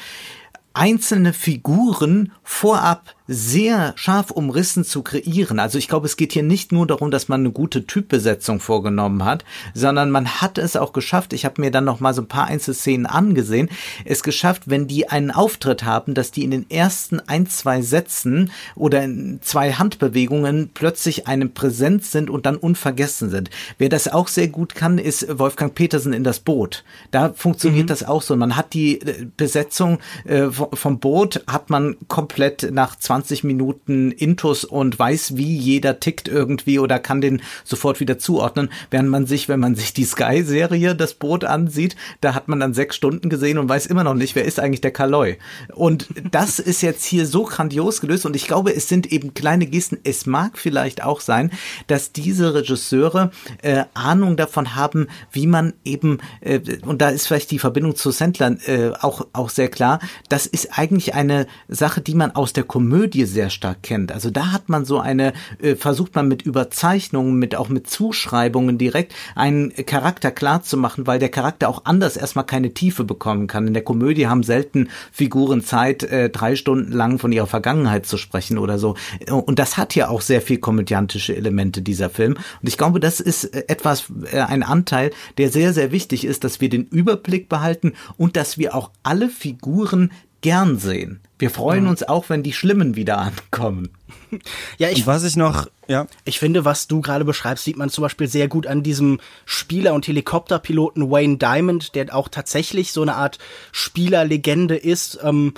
einzelne Figuren vorab sehr scharf umrissen zu kreieren. Also ich glaube, es geht hier nicht nur darum, dass man eine gute Typbesetzung vorgenommen hat, sondern man hat es auch geschafft. Ich habe mir dann noch mal so ein paar Einzelszenen angesehen. Es geschafft, wenn die einen Auftritt haben, dass die in den ersten ein, zwei Sätzen oder in zwei Handbewegungen plötzlich eine Präsenz sind und dann unvergessen sind. Wer das auch sehr gut kann, ist Wolfgang Petersen in das Boot. Da funktioniert mhm. das auch so. Man hat die äh, Besetzung äh, vom Boot, hat man komplett nach 20 20 Minuten Intus und weiß, wie jeder tickt irgendwie oder kann den sofort wieder zuordnen, während man sich, wenn man sich die Sky-Serie das Boot ansieht, da hat man dann sechs Stunden gesehen und weiß immer noch nicht, wer ist eigentlich der Kaloi. Und das ist jetzt hier so grandios gelöst und ich glaube, es sind eben kleine Gesten. Es mag vielleicht auch sein, dass diese Regisseure äh, Ahnung davon haben, wie man eben, äh, und da ist vielleicht die Verbindung zu Sandler äh, auch, auch sehr klar, das ist eigentlich eine Sache, die man aus der Komödie Komödie sehr stark kennt. Also da hat man so eine, äh, versucht man mit Überzeichnungen, mit auch mit Zuschreibungen direkt einen Charakter klar weil der Charakter auch anders erstmal keine Tiefe bekommen kann. In der Komödie haben selten Figuren Zeit, äh, drei Stunden lang von ihrer Vergangenheit zu sprechen oder so. Und das hat ja auch sehr viel komödiantische Elemente, dieser Film. Und ich glaube, das ist äh, etwas, äh, ein Anteil, der sehr, sehr wichtig ist, dass wir den Überblick behalten und dass wir auch alle Figuren gern sehen. Wir freuen uns auch, wenn die Schlimmen wieder ankommen. Ja, ich, und was ich noch, ja. Ich finde, was du gerade beschreibst, sieht man zum Beispiel sehr gut an diesem Spieler und Helikopterpiloten Wayne Diamond, der auch tatsächlich so eine Art Spielerlegende ist. Ähm,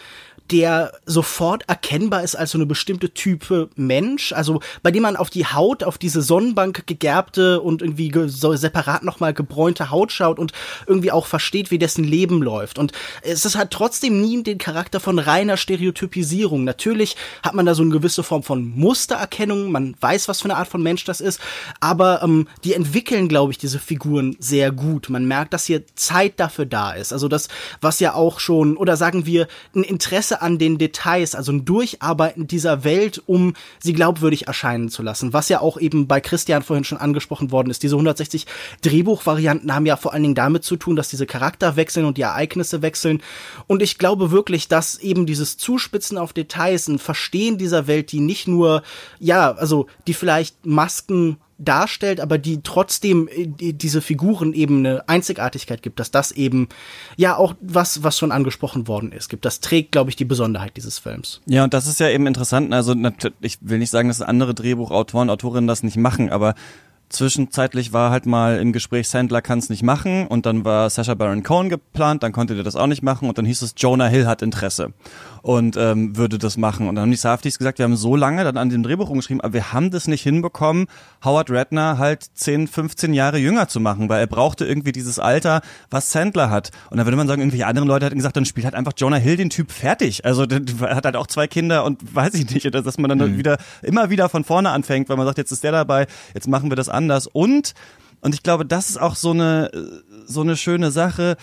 der sofort erkennbar ist als so eine bestimmte Type Mensch, also bei dem man auf die Haut, auf diese Sonnenbank gegerbte und irgendwie so separat nochmal gebräunte Haut schaut und irgendwie auch versteht, wie dessen Leben läuft. Und es halt trotzdem nie den Charakter von reiner Stereotypisierung. Natürlich hat man da so eine gewisse Form von Mustererkennung, man weiß, was für eine Art von Mensch das ist, aber ähm, die entwickeln, glaube ich, diese Figuren sehr gut. Man merkt, dass hier Zeit dafür da ist. Also das, was ja auch schon, oder sagen wir, ein Interesse an den Details, also ein Durcharbeiten dieser Welt, um sie glaubwürdig erscheinen zu lassen. Was ja auch eben bei Christian vorhin schon angesprochen worden ist. Diese 160 Drehbuchvarianten haben ja vor allen Dingen damit zu tun, dass diese Charakter wechseln und die Ereignisse wechseln. Und ich glaube wirklich, dass eben dieses Zuspitzen auf Details, ein Verstehen dieser Welt, die nicht nur, ja, also die vielleicht Masken darstellt, aber die trotzdem äh, diese Figuren eben eine Einzigartigkeit gibt, dass das eben ja auch was, was schon angesprochen worden ist, gibt. Das trägt, glaube ich, die Besonderheit dieses Films. Ja, und das ist ja eben interessant. Also ich will nicht sagen, dass andere Drehbuchautoren, Autorinnen das nicht machen, aber Zwischenzeitlich war halt mal im Gespräch, Sandler kann es nicht machen und dann war Sasha Baron Cohen geplant, dann konnte der das auch nicht machen und dann hieß es, Jonah Hill hat Interesse und ähm, würde das machen. Und dann haben die Safdis gesagt, wir haben so lange dann an dem Drehbuch umgeschrieben, aber wir haben das nicht hinbekommen, Howard Redner halt 10, 15 Jahre jünger zu machen, weil er brauchte irgendwie dieses Alter, was Sandler hat. Und dann würde man sagen, irgendwelche anderen Leute hätten gesagt, dann spielt halt einfach Jonah Hill den Typ fertig. Also der, der hat halt auch zwei Kinder und weiß ich nicht, dass man dann mhm. wieder immer wieder von vorne anfängt, weil man sagt, jetzt ist der dabei, jetzt machen wir das anders. Und und ich glaube, das ist auch so eine so eine schöne Sache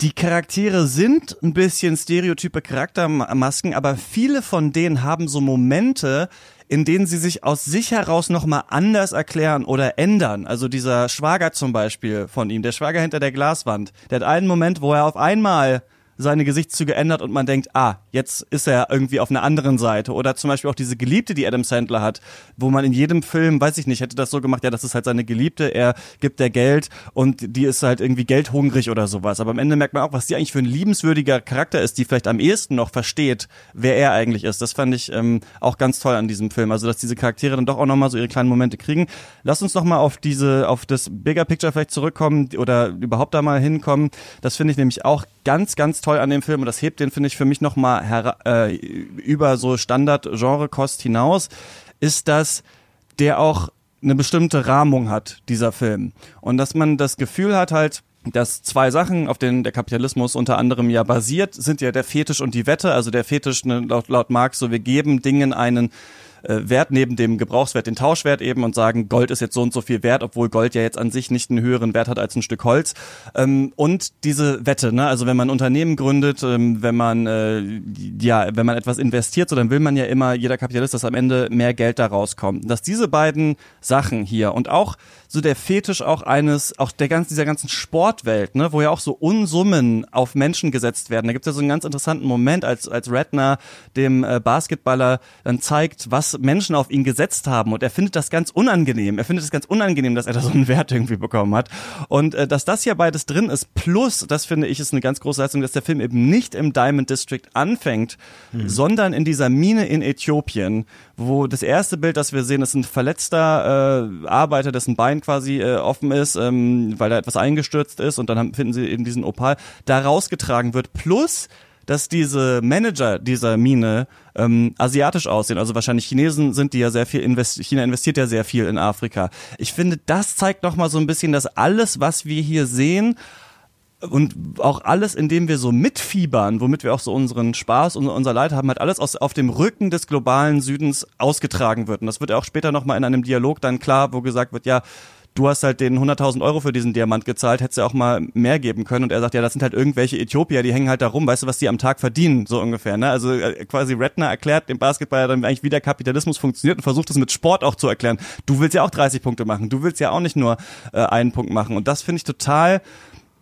die Charaktere sind ein bisschen stereotype Charaktermasken, aber viele von denen haben so Momente, in denen sie sich aus sich heraus nochmal anders erklären oder ändern. Also dieser Schwager zum Beispiel von ihm, der Schwager hinter der Glaswand, der hat einen Moment, wo er auf einmal seine Gesichtszüge ändert und man denkt, ah, jetzt ist er irgendwie auf einer anderen Seite. Oder zum Beispiel auch diese Geliebte, die Adam Sandler hat, wo man in jedem Film, weiß ich nicht, hätte das so gemacht, ja, das ist halt seine Geliebte, er gibt der Geld und die ist halt irgendwie geldhungrig oder sowas. Aber am Ende merkt man auch, was die eigentlich für ein liebenswürdiger Charakter ist, die vielleicht am ehesten noch versteht, wer er eigentlich ist. Das fand ich ähm, auch ganz toll an diesem Film. Also, dass diese Charaktere dann doch auch nochmal so ihre kleinen Momente kriegen. Lass uns nochmal auf diese, auf das Bigger Picture vielleicht zurückkommen oder überhaupt da mal hinkommen. Das finde ich nämlich auch ganz, ganz toll an dem Film und das hebt den, finde ich, für mich nochmal äh, über so Standard-Genre-Kost hinaus, ist, dass der auch eine bestimmte Rahmung hat, dieser Film. Und dass man das Gefühl hat halt, dass zwei Sachen, auf denen der Kapitalismus unter anderem ja basiert, sind ja der Fetisch und die Wette. Also der Fetisch ne, laut, laut Marx so, wir geben Dingen einen äh, Wert neben dem Gebrauchswert, den Tauschwert eben und sagen, Gold ist jetzt so und so viel wert, obwohl Gold ja jetzt an sich nicht einen höheren Wert hat als ein Stück Holz. Ähm, und diese Wette, ne? also wenn man Unternehmen gründet, ähm, wenn man äh, ja, wenn man etwas investiert, so dann will man ja immer, jeder Kapitalist, dass am Ende mehr Geld da rauskommt. Dass diese beiden Sachen hier und auch so der Fetisch auch eines, auch der ganzen, dieser ganzen Sportwelt, ne, wo ja auch so Unsummen auf Menschen gesetzt werden. Da gibt es ja so einen ganz interessanten Moment, als, als Redner dem äh, Basketballer dann zeigt, was Menschen auf ihn gesetzt haben und er findet das ganz unangenehm. Er findet es ganz unangenehm, dass er da so einen Wert irgendwie bekommen hat. Und äh, dass das hier beides drin ist, plus, das finde ich ist eine ganz große Leistung, dass der Film eben nicht im Diamond District anfängt, mhm. sondern in dieser Mine in Äthiopien, wo das erste Bild, das wir sehen, ist ein verletzter äh, Arbeiter, dessen Bein quasi äh, offen ist, ähm, weil da etwas eingestürzt ist und dann haben, finden sie eben diesen Opal, da rausgetragen wird. Plus, dass diese Manager dieser Mine ähm, asiatisch aussehen. Also wahrscheinlich Chinesen sind die ja sehr viel invest China investiert ja sehr viel in Afrika. Ich finde, das zeigt noch mal so ein bisschen, dass alles, was wir hier sehen, und auch alles, in dem wir so mitfiebern, womit wir auch so unseren Spaß und unser Leid haben, halt alles aus, auf dem Rücken des globalen Südens ausgetragen wird. Und das wird auch später nochmal in einem Dialog dann klar, wo gesagt wird, ja, du hast halt den 100.000 Euro für diesen Diamant gezahlt, hättest ja auch mal mehr geben können. Und er sagt, ja, das sind halt irgendwelche Äthiopier, die hängen halt da rum, weißt du, was die am Tag verdienen, so ungefähr. Ne? Also äh, quasi Redner erklärt dem Basketballer dann eigentlich, wie der Kapitalismus funktioniert und versucht es mit Sport auch zu erklären. Du willst ja auch 30 Punkte machen, du willst ja auch nicht nur äh, einen Punkt machen. Und das finde ich total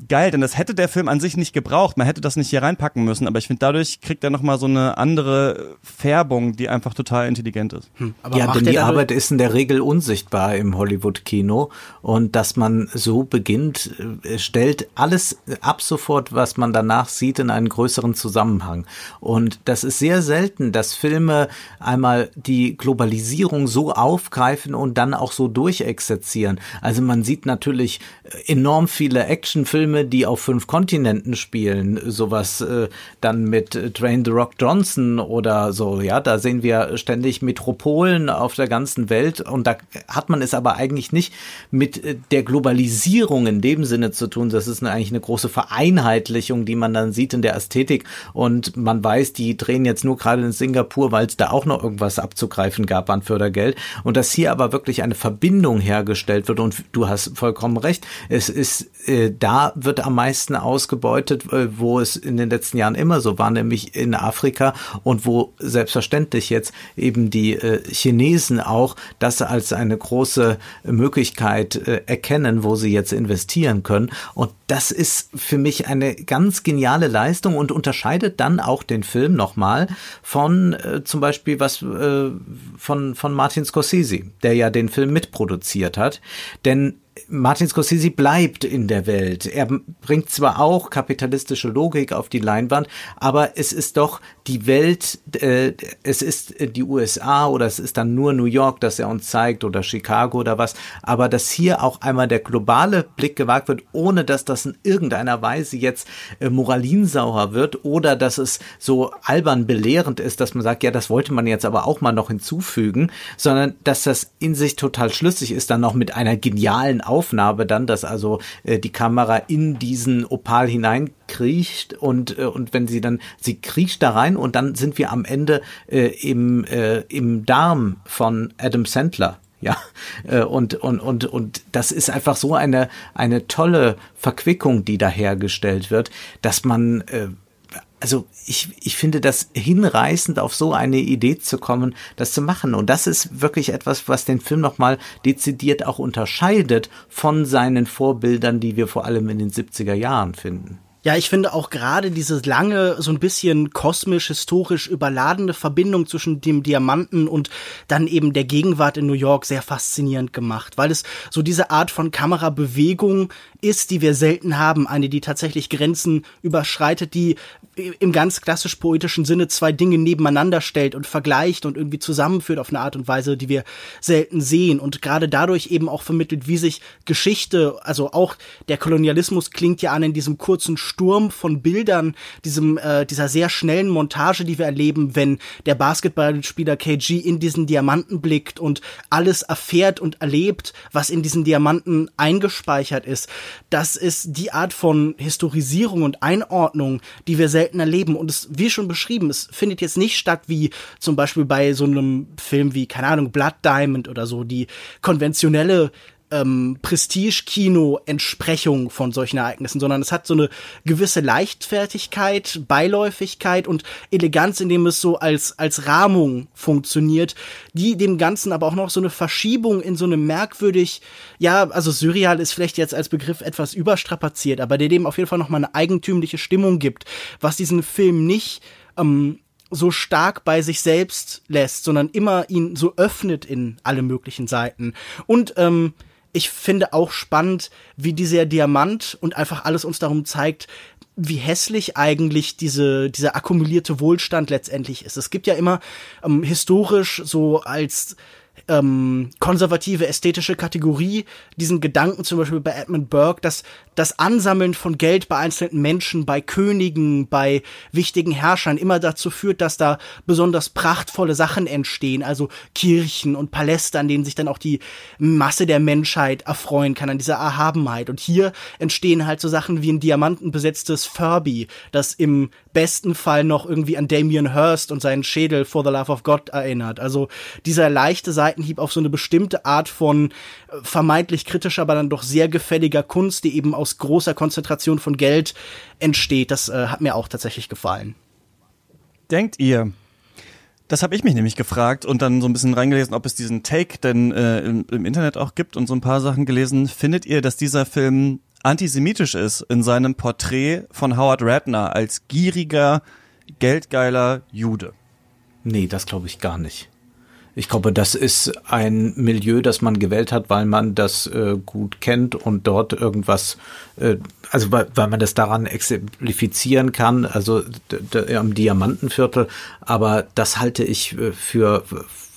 geil, denn das hätte der Film an sich nicht gebraucht. Man hätte das nicht hier reinpacken müssen, aber ich finde, dadurch kriegt er nochmal so eine andere Färbung, die einfach total intelligent ist. Hm, ja, denn die Arbeit ist in der Regel unsichtbar im Hollywood-Kino und dass man so beginnt, äh, stellt alles ab sofort, was man danach sieht, in einen größeren Zusammenhang. Und das ist sehr selten, dass Filme einmal die Globalisierung so aufgreifen und dann auch so durchexerzieren. Also man sieht natürlich enorm viele Actionfilme, Filme, die auf fünf Kontinenten spielen, sowas äh, dann mit Train the Rock Johnson oder so, ja, da sehen wir ständig Metropolen auf der ganzen Welt. Und da hat man es aber eigentlich nicht mit äh, der Globalisierung in dem Sinne zu tun. Das ist eine, eigentlich eine große Vereinheitlichung, die man dann sieht in der Ästhetik. Und man weiß, die drehen jetzt nur gerade in Singapur, weil es da auch noch irgendwas abzugreifen gab an Fördergeld. Und dass hier aber wirklich eine Verbindung hergestellt wird. Und du hast vollkommen recht, es ist äh, da wird am meisten ausgebeutet, äh, wo es in den letzten Jahren immer so war, nämlich in Afrika und wo selbstverständlich jetzt eben die äh, Chinesen auch das als eine große Möglichkeit äh, erkennen, wo sie jetzt investieren können. Und das ist für mich eine ganz geniale Leistung und unterscheidet dann auch den Film nochmal von zum Beispiel was von, von Martin Scorsese, der ja den Film mitproduziert hat. Denn Martin Scorsese bleibt in der Welt. Er bringt zwar auch kapitalistische Logik auf die Leinwand, aber es ist doch die Welt, äh, es ist die USA oder es ist dann nur New York, das er uns zeigt oder Chicago oder was, aber dass hier auch einmal der globale Blick gewagt wird, ohne dass das in irgendeiner Weise jetzt äh, moralinsauer wird oder dass es so albern belehrend ist, dass man sagt, ja, das wollte man jetzt aber auch mal noch hinzufügen, sondern dass das in sich total schlüssig ist, dann noch mit einer genialen Aufnahme dann, dass also äh, die Kamera in diesen Opal hineinkriecht und, äh, und wenn sie dann, sie kriecht da rein und dann sind wir am Ende äh, im, äh, im Darm von Adam Sandler. Ja, äh, und, und, und, und das ist einfach so eine, eine tolle Verquickung, die da hergestellt wird, dass man äh, also ich, ich finde das hinreißend, auf so eine Idee zu kommen, das zu machen. Und das ist wirklich etwas, was den Film nochmal dezidiert auch unterscheidet von seinen Vorbildern, die wir vor allem in den 70er Jahren finden. Ja, ich finde auch gerade diese lange, so ein bisschen kosmisch, historisch überladene Verbindung zwischen dem Diamanten und dann eben der Gegenwart in New York sehr faszinierend gemacht, weil es so diese Art von Kamerabewegung ist, die wir selten haben, eine, die tatsächlich Grenzen überschreitet, die im ganz klassisch poetischen Sinne zwei Dinge nebeneinander stellt und vergleicht und irgendwie zusammenführt auf eine Art und Weise, die wir selten sehen und gerade dadurch eben auch vermittelt, wie sich Geschichte, also auch der Kolonialismus klingt ja an in diesem kurzen Sturm von Bildern, diesem äh, dieser sehr schnellen Montage, die wir erleben, wenn der Basketballspieler KG in diesen Diamanten blickt und alles erfährt und erlebt, was in diesen Diamanten eingespeichert ist. Das ist die Art von Historisierung und Einordnung, die wir selten selten erleben. Und es, wie schon beschrieben, es findet jetzt nicht statt wie zum Beispiel bei so einem Film wie, keine Ahnung, Blood Diamond oder so, die konventionelle ähm, Prestige-Kino-Entsprechung von solchen Ereignissen, sondern es hat so eine gewisse Leichtfertigkeit, Beiläufigkeit und Eleganz, indem es so als, als Rahmung funktioniert, die dem Ganzen aber auch noch so eine Verschiebung in so eine merkwürdig, ja, also surreal ist vielleicht jetzt als Begriff etwas überstrapaziert, aber der dem auf jeden Fall nochmal eine eigentümliche Stimmung gibt, was diesen Film nicht ähm, so stark bei sich selbst lässt, sondern immer ihn so öffnet in alle möglichen Seiten. Und ähm, ich finde auch spannend, wie dieser Diamant und einfach alles uns darum zeigt, wie hässlich eigentlich diese, dieser akkumulierte Wohlstand letztendlich ist. Es gibt ja immer ähm, historisch so als ähm, konservative ästhetische Kategorie diesen Gedanken zum Beispiel bei Edmund Burke, dass das Ansammeln von Geld bei einzelnen Menschen, bei Königen, bei wichtigen Herrschern immer dazu führt, dass da besonders prachtvolle Sachen entstehen, also Kirchen und Paläste, an denen sich dann auch die Masse der Menschheit erfreuen kann, an dieser Erhabenheit. Und hier entstehen halt so Sachen wie ein diamantenbesetztes Furby, das im besten Fall noch irgendwie an Damien Hirst und seinen Schädel For the Love of God erinnert. Also dieser leichte Seitenhieb auf so eine bestimmte Art von äh, vermeintlich kritischer, aber dann doch sehr gefälliger Kunst, die eben aus großer Konzentration von Geld entsteht, das äh, hat mir auch tatsächlich gefallen. Denkt ihr, das habe ich mich nämlich gefragt und dann so ein bisschen reingelesen, ob es diesen Take denn äh, im, im, Internet auch gibt und so ein paar Sachen gelesen. Findet ihr, dass dieser Film antisemitisch ist in seinem Porträt von Howard Ratner als gieriger, geldgeiler Jude? Nee, das glaube ich gar nicht. Ich glaube, das ist ein Milieu, das man gewählt hat, weil man das äh, gut kennt und dort irgendwas, äh, also weil, weil man das daran exemplifizieren kann, also am Diamantenviertel. Aber das halte ich äh, für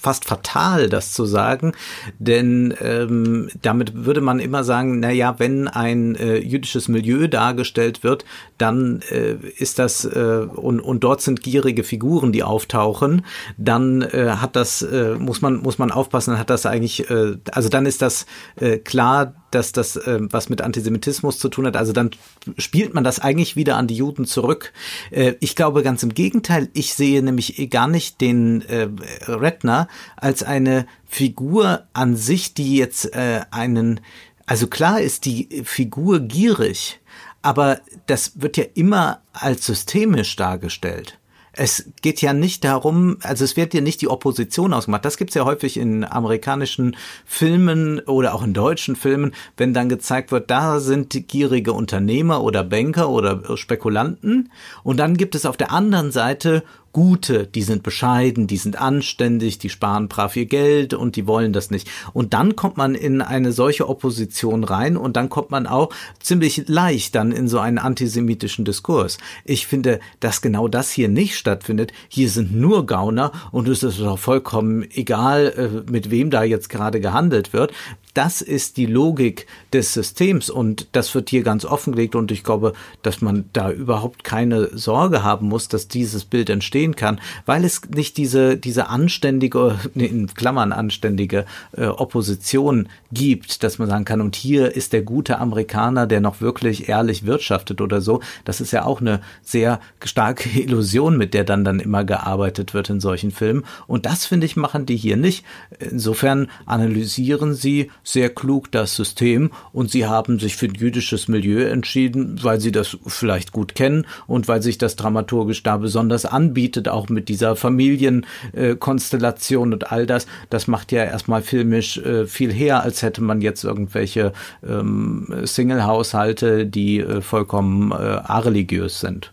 fast fatal, das zu sagen, denn ähm, damit würde man immer sagen, na ja, wenn ein äh, jüdisches Milieu dargestellt wird, dann äh, ist das äh, und, und dort sind gierige Figuren, die auftauchen, dann äh, hat das äh, muss man muss man aufpassen, hat das eigentlich äh, also dann ist das äh, klar dass das äh, was mit Antisemitismus zu tun hat. Also dann spielt man das eigentlich wieder an die Juden zurück. Äh, ich glaube ganz im Gegenteil. Ich sehe nämlich gar nicht den äh, Redner als eine Figur an sich, die jetzt äh, einen also klar ist die Figur gierig, aber das wird ja immer als systemisch dargestellt es geht ja nicht darum, also es wird ja nicht die Opposition ausgemacht. Das gibt's ja häufig in amerikanischen Filmen oder auch in deutschen Filmen, wenn dann gezeigt wird, da sind gierige Unternehmer oder Banker oder Spekulanten. Und dann gibt es auf der anderen Seite Gute, die sind bescheiden, die sind anständig, die sparen brav ihr Geld und die wollen das nicht. Und dann kommt man in eine solche Opposition rein und dann kommt man auch ziemlich leicht dann in so einen antisemitischen Diskurs. Ich finde, dass genau das hier nicht stattfindet. Hier sind nur Gauner und es ist auch vollkommen egal, äh, mit wem da jetzt gerade gehandelt wird das ist die Logik des Systems und das wird hier ganz offengelegt und ich glaube, dass man da überhaupt keine Sorge haben muss, dass dieses Bild entstehen kann, weil es nicht diese, diese anständige, in Klammern anständige äh, Opposition gibt, dass man sagen kann, und hier ist der gute Amerikaner, der noch wirklich ehrlich wirtschaftet oder so. Das ist ja auch eine sehr starke Illusion, mit der dann dann immer gearbeitet wird in solchen Filmen. Und das, finde ich, machen die hier nicht. Insofern analysieren sie sehr klug das System und sie haben sich für ein jüdisches Milieu entschieden, weil sie das vielleicht gut kennen und weil sich das dramaturgisch da besonders anbietet, auch mit dieser Familienkonstellation und all das. Das macht ja erstmal filmisch äh, viel her, als hätte man jetzt irgendwelche ähm, Single-Haushalte, die äh, vollkommen äh, areligiös sind.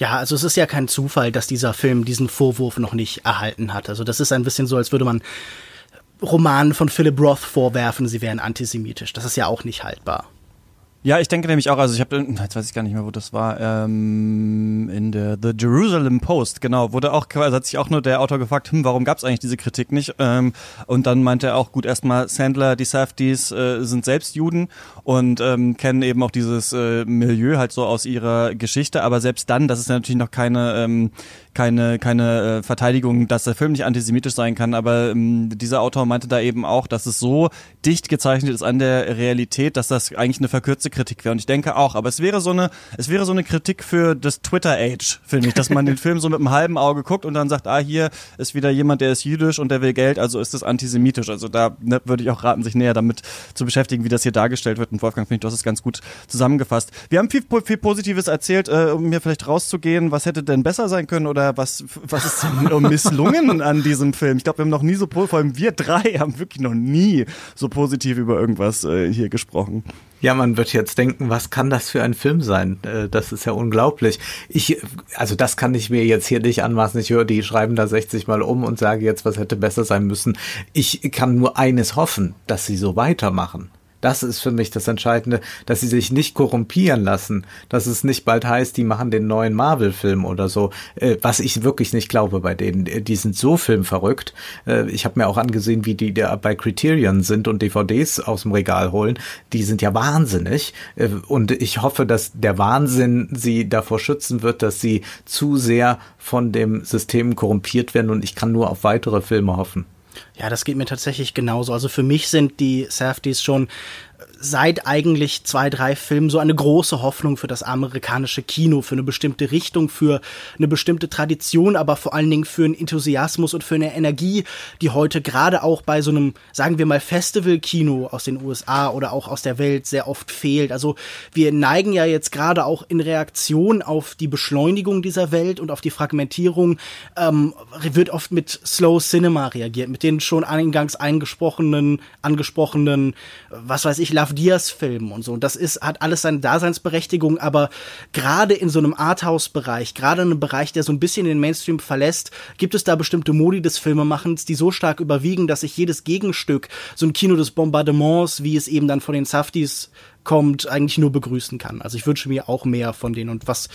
Ja, also es ist ja kein Zufall, dass dieser Film diesen Vorwurf noch nicht erhalten hat. Also das ist ein bisschen so, als würde man Romanen von Philip Roth vorwerfen, sie wären antisemitisch. Das ist ja auch nicht haltbar. Ja, ich denke nämlich auch, also ich habe, jetzt weiß ich gar nicht mehr, wo das war, ähm, in der The Jerusalem Post, genau, wurde auch, also hat sich auch nur der Autor gefragt, hm, warum gab es eigentlich diese Kritik nicht? Ähm, und dann meinte er auch, gut, erstmal Sandler, die Safdies äh, sind selbst Juden und ähm, kennen eben auch dieses äh, Milieu halt so aus ihrer Geschichte, aber selbst dann, das ist ja natürlich noch keine, ähm, keine, keine äh, Verteidigung, dass der Film nicht antisemitisch sein kann, aber ähm, dieser Autor meinte da eben auch, dass es so dicht gezeichnet ist an der Realität, dass das eigentlich eine verkürzte Kritik wäre. Und ich denke auch, aber es wäre so eine, es wäre so eine Kritik für das Twitter-Age, finde ich, dass man den Film so mit einem halben Auge guckt und dann sagt, ah, hier ist wieder jemand, der ist jüdisch und der will Geld, also ist das antisemitisch. Also da ne, würde ich auch raten, sich näher damit zu beschäftigen, wie das hier dargestellt wird. Und Wolfgang, finde ich, du hast es ganz gut zusammengefasst. Wir haben viel, viel Positives erzählt, äh, um mir vielleicht rauszugehen. Was hätte denn besser sein können oder was, was ist denn misslungen an diesem Film? Ich glaube, wir haben noch nie so, vor allem wir drei haben wirklich noch nie so positiv über irgendwas äh, hier gesprochen. Ja, man wird jetzt denken, was kann das für ein Film sein? Äh, das ist ja unglaublich. Ich, also das kann ich mir jetzt hier nicht anmaßen. Ich höre, die schreiben da 60 Mal um und sage jetzt, was hätte besser sein müssen. Ich kann nur eines hoffen, dass sie so weitermachen. Das ist für mich das Entscheidende, dass sie sich nicht korrumpieren lassen, dass es nicht bald heißt, die machen den neuen Marvel-Film oder so, äh, was ich wirklich nicht glaube bei denen. Äh, die sind so filmverrückt. Äh, ich habe mir auch angesehen, wie die da bei Criterion sind und DVDs aus dem Regal holen. Die sind ja wahnsinnig. Äh, und ich hoffe, dass der Wahnsinn sie davor schützen wird, dass sie zu sehr von dem System korrumpiert werden und ich kann nur auf weitere Filme hoffen. Ja, das geht mir tatsächlich genauso. Also für mich sind die Safdies schon seit eigentlich zwei, drei Filmen so eine große Hoffnung für das amerikanische Kino, für eine bestimmte Richtung, für eine bestimmte Tradition, aber vor allen Dingen für einen Enthusiasmus und für eine Energie, die heute gerade auch bei so einem, sagen wir mal, Festival-Kino aus den USA oder auch aus der Welt sehr oft fehlt. Also wir neigen ja jetzt gerade auch in Reaktion auf die Beschleunigung dieser Welt und auf die Fragmentierung, ähm, wird oft mit Slow Cinema reagiert, mit den schon eingangs eingesprochenen, angesprochenen, was weiß ich, Love Graf Diaz Filmen und so. Und das ist, hat alles seine Daseinsberechtigung, aber gerade in so einem Arthouse-Bereich, gerade in einem Bereich, der so ein bisschen den Mainstream verlässt, gibt es da bestimmte Modi des Filmemachens, die so stark überwiegen, dass sich jedes Gegenstück, so ein Kino des Bombardements, wie es eben dann von den Safties kommt, eigentlich nur begrüßen kann. Also ich wünsche mir auch mehr von denen. Und was,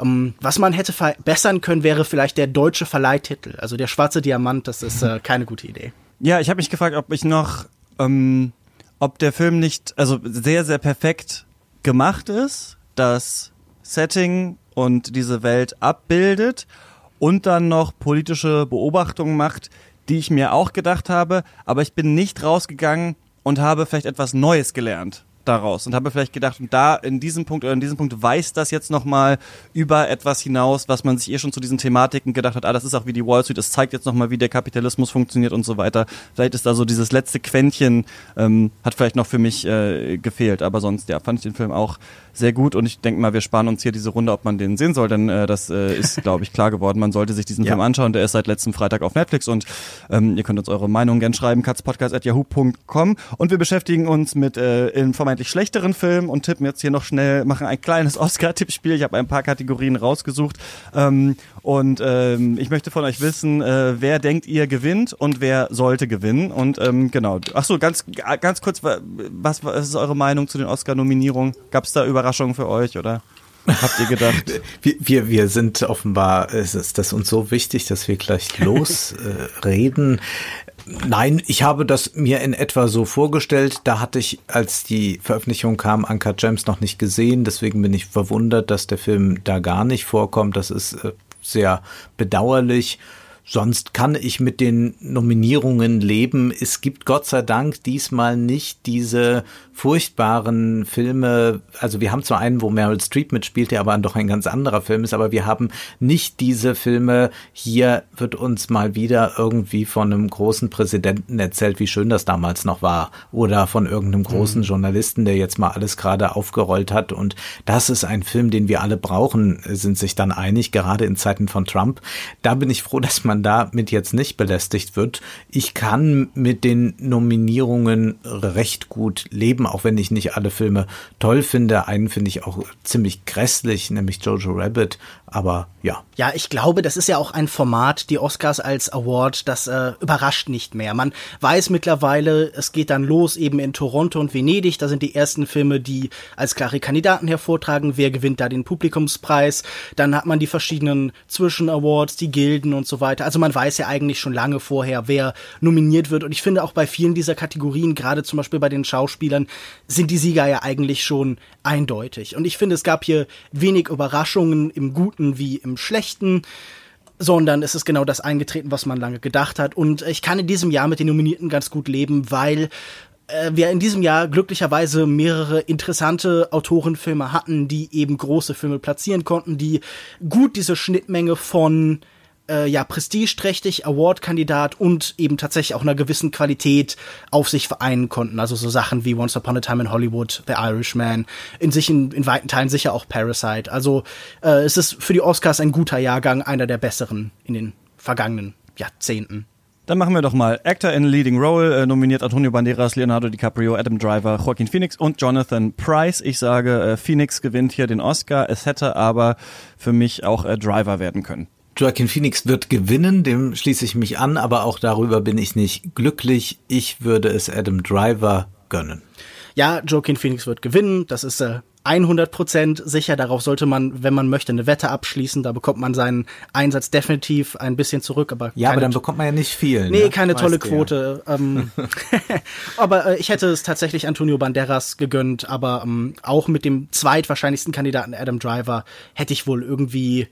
ähm, was man hätte verbessern können, wäre vielleicht der deutsche Verleihtitel. Also der schwarze Diamant, das ist äh, keine gute Idee. Ja, ich habe mich gefragt, ob ich noch ähm, ob der Film nicht, also sehr, sehr perfekt gemacht ist, das Setting und diese Welt abbildet und dann noch politische Beobachtungen macht, die ich mir auch gedacht habe, aber ich bin nicht rausgegangen und habe vielleicht etwas Neues gelernt daraus und habe vielleicht gedacht, und da in diesem Punkt oder in diesem Punkt weist das jetzt nochmal über etwas hinaus, was man sich eh schon zu diesen Thematiken gedacht hat, ah, das ist auch wie die Wall Street, es zeigt jetzt nochmal, wie der Kapitalismus funktioniert und so weiter. Vielleicht ist da so dieses letzte Quäntchen, ähm, hat vielleicht noch für mich äh, gefehlt, aber sonst, ja, fand ich den Film auch sehr gut und ich denke mal, wir sparen uns hier diese Runde, ob man den sehen soll, denn äh, das äh, ist, glaube ich, klar geworden. Man sollte sich diesen ja. Film anschauen, der ist seit letztem Freitag auf Netflix und ähm, ihr könnt uns eure Meinung gern schreiben, katzpodcast.yahoo.com und wir beschäftigen uns mit äh, in vermeintlich schlechteren Filmen und tippen jetzt hier noch schnell, machen ein kleines Oscar-Tippspiel. Ich habe ein paar Kategorien rausgesucht ähm, und ähm, ich möchte von euch wissen, äh, wer denkt ihr gewinnt und wer sollte gewinnen und ähm, genau. Ach so, ganz ganz kurz, was, was ist eure Meinung zu den Oscar-Nominierungen? Gab es da Überraschungen für euch oder? Habt ihr gedacht? Wir, wir, wir sind offenbar, es ist das uns so wichtig, dass wir gleich losreden. Nein, ich habe das mir in etwa so vorgestellt. Da hatte ich, als die Veröffentlichung kam, Anka James noch nicht gesehen. Deswegen bin ich verwundert, dass der Film da gar nicht vorkommt. Das ist äh, sehr bedauerlich. Sonst kann ich mit den Nominierungen leben. Es gibt Gott sei Dank diesmal nicht diese furchtbaren Filme. Also wir haben zwar einen, wo Meryl Streep mitspielt, der aber doch ein ganz anderer Film ist, aber wir haben nicht diese Filme. Hier wird uns mal wieder irgendwie von einem großen Präsidenten erzählt, wie schön das damals noch war. Oder von irgendeinem großen mhm. Journalisten, der jetzt mal alles gerade aufgerollt hat. Und das ist ein Film, den wir alle brauchen, sind sich dann einig, gerade in Zeiten von Trump. Da bin ich froh, dass man man damit jetzt nicht belästigt wird. Ich kann mit den Nominierungen recht gut leben, auch wenn ich nicht alle Filme toll finde. Einen finde ich auch ziemlich grässlich, nämlich Jojo Rabbit. Aber ja. Ja, ich glaube, das ist ja auch ein Format, die Oscars als Award, das äh, überrascht nicht mehr. Man weiß mittlerweile, es geht dann los eben in Toronto und Venedig. Da sind die ersten Filme, die als klare Kandidaten hervortragen. Wer gewinnt da den Publikumspreis? Dann hat man die verschiedenen Zwischen-Awards, die Gilden und so weiter. Also man weiß ja eigentlich schon lange vorher, wer nominiert wird. Und ich finde auch bei vielen dieser Kategorien, gerade zum Beispiel bei den Schauspielern, sind die Sieger ja eigentlich schon eindeutig. Und ich finde, es gab hier wenig Überraschungen im Guten wie im Schlechten sondern es ist genau das eingetreten, was man lange gedacht hat. Und ich kann in diesem Jahr mit den Nominierten ganz gut leben, weil äh, wir in diesem Jahr glücklicherweise mehrere interessante Autorenfilme hatten, die eben große Filme platzieren konnten, die gut diese Schnittmenge von äh, ja prestigeträchtig, Award-Kandidat und eben tatsächlich auch einer gewissen Qualität auf sich vereinen konnten. Also so Sachen wie Once Upon a Time in Hollywood, The Irishman, in sich in, in weiten Teilen sicher auch Parasite. Also äh, es ist für die Oscars ein guter Jahrgang, einer der besseren in den vergangenen Jahrzehnten. Dann machen wir doch mal Actor in Leading Role, äh, nominiert Antonio Banderas, Leonardo DiCaprio, Adam Driver, Joaquin Phoenix und Jonathan Price. Ich sage, äh, Phoenix gewinnt hier den Oscar. Es hätte aber für mich auch äh, Driver werden können. Joaquin Phoenix wird gewinnen, dem schließe ich mich an, aber auch darüber bin ich nicht glücklich. Ich würde es Adam Driver gönnen. Ja, Joaquin Phoenix wird gewinnen, das ist äh, 100% sicher. Darauf sollte man, wenn man möchte, eine Wette abschließen. Da bekommt man seinen Einsatz definitiv ein bisschen zurück. Aber ja, aber dann bekommt man ja nicht viel. Nee, ne? keine weißt tolle Quote. Ja. Ähm, aber äh, ich hätte es tatsächlich Antonio Banderas gegönnt. Aber ähm, auch mit dem zweitwahrscheinlichsten Kandidaten Adam Driver hätte ich wohl irgendwie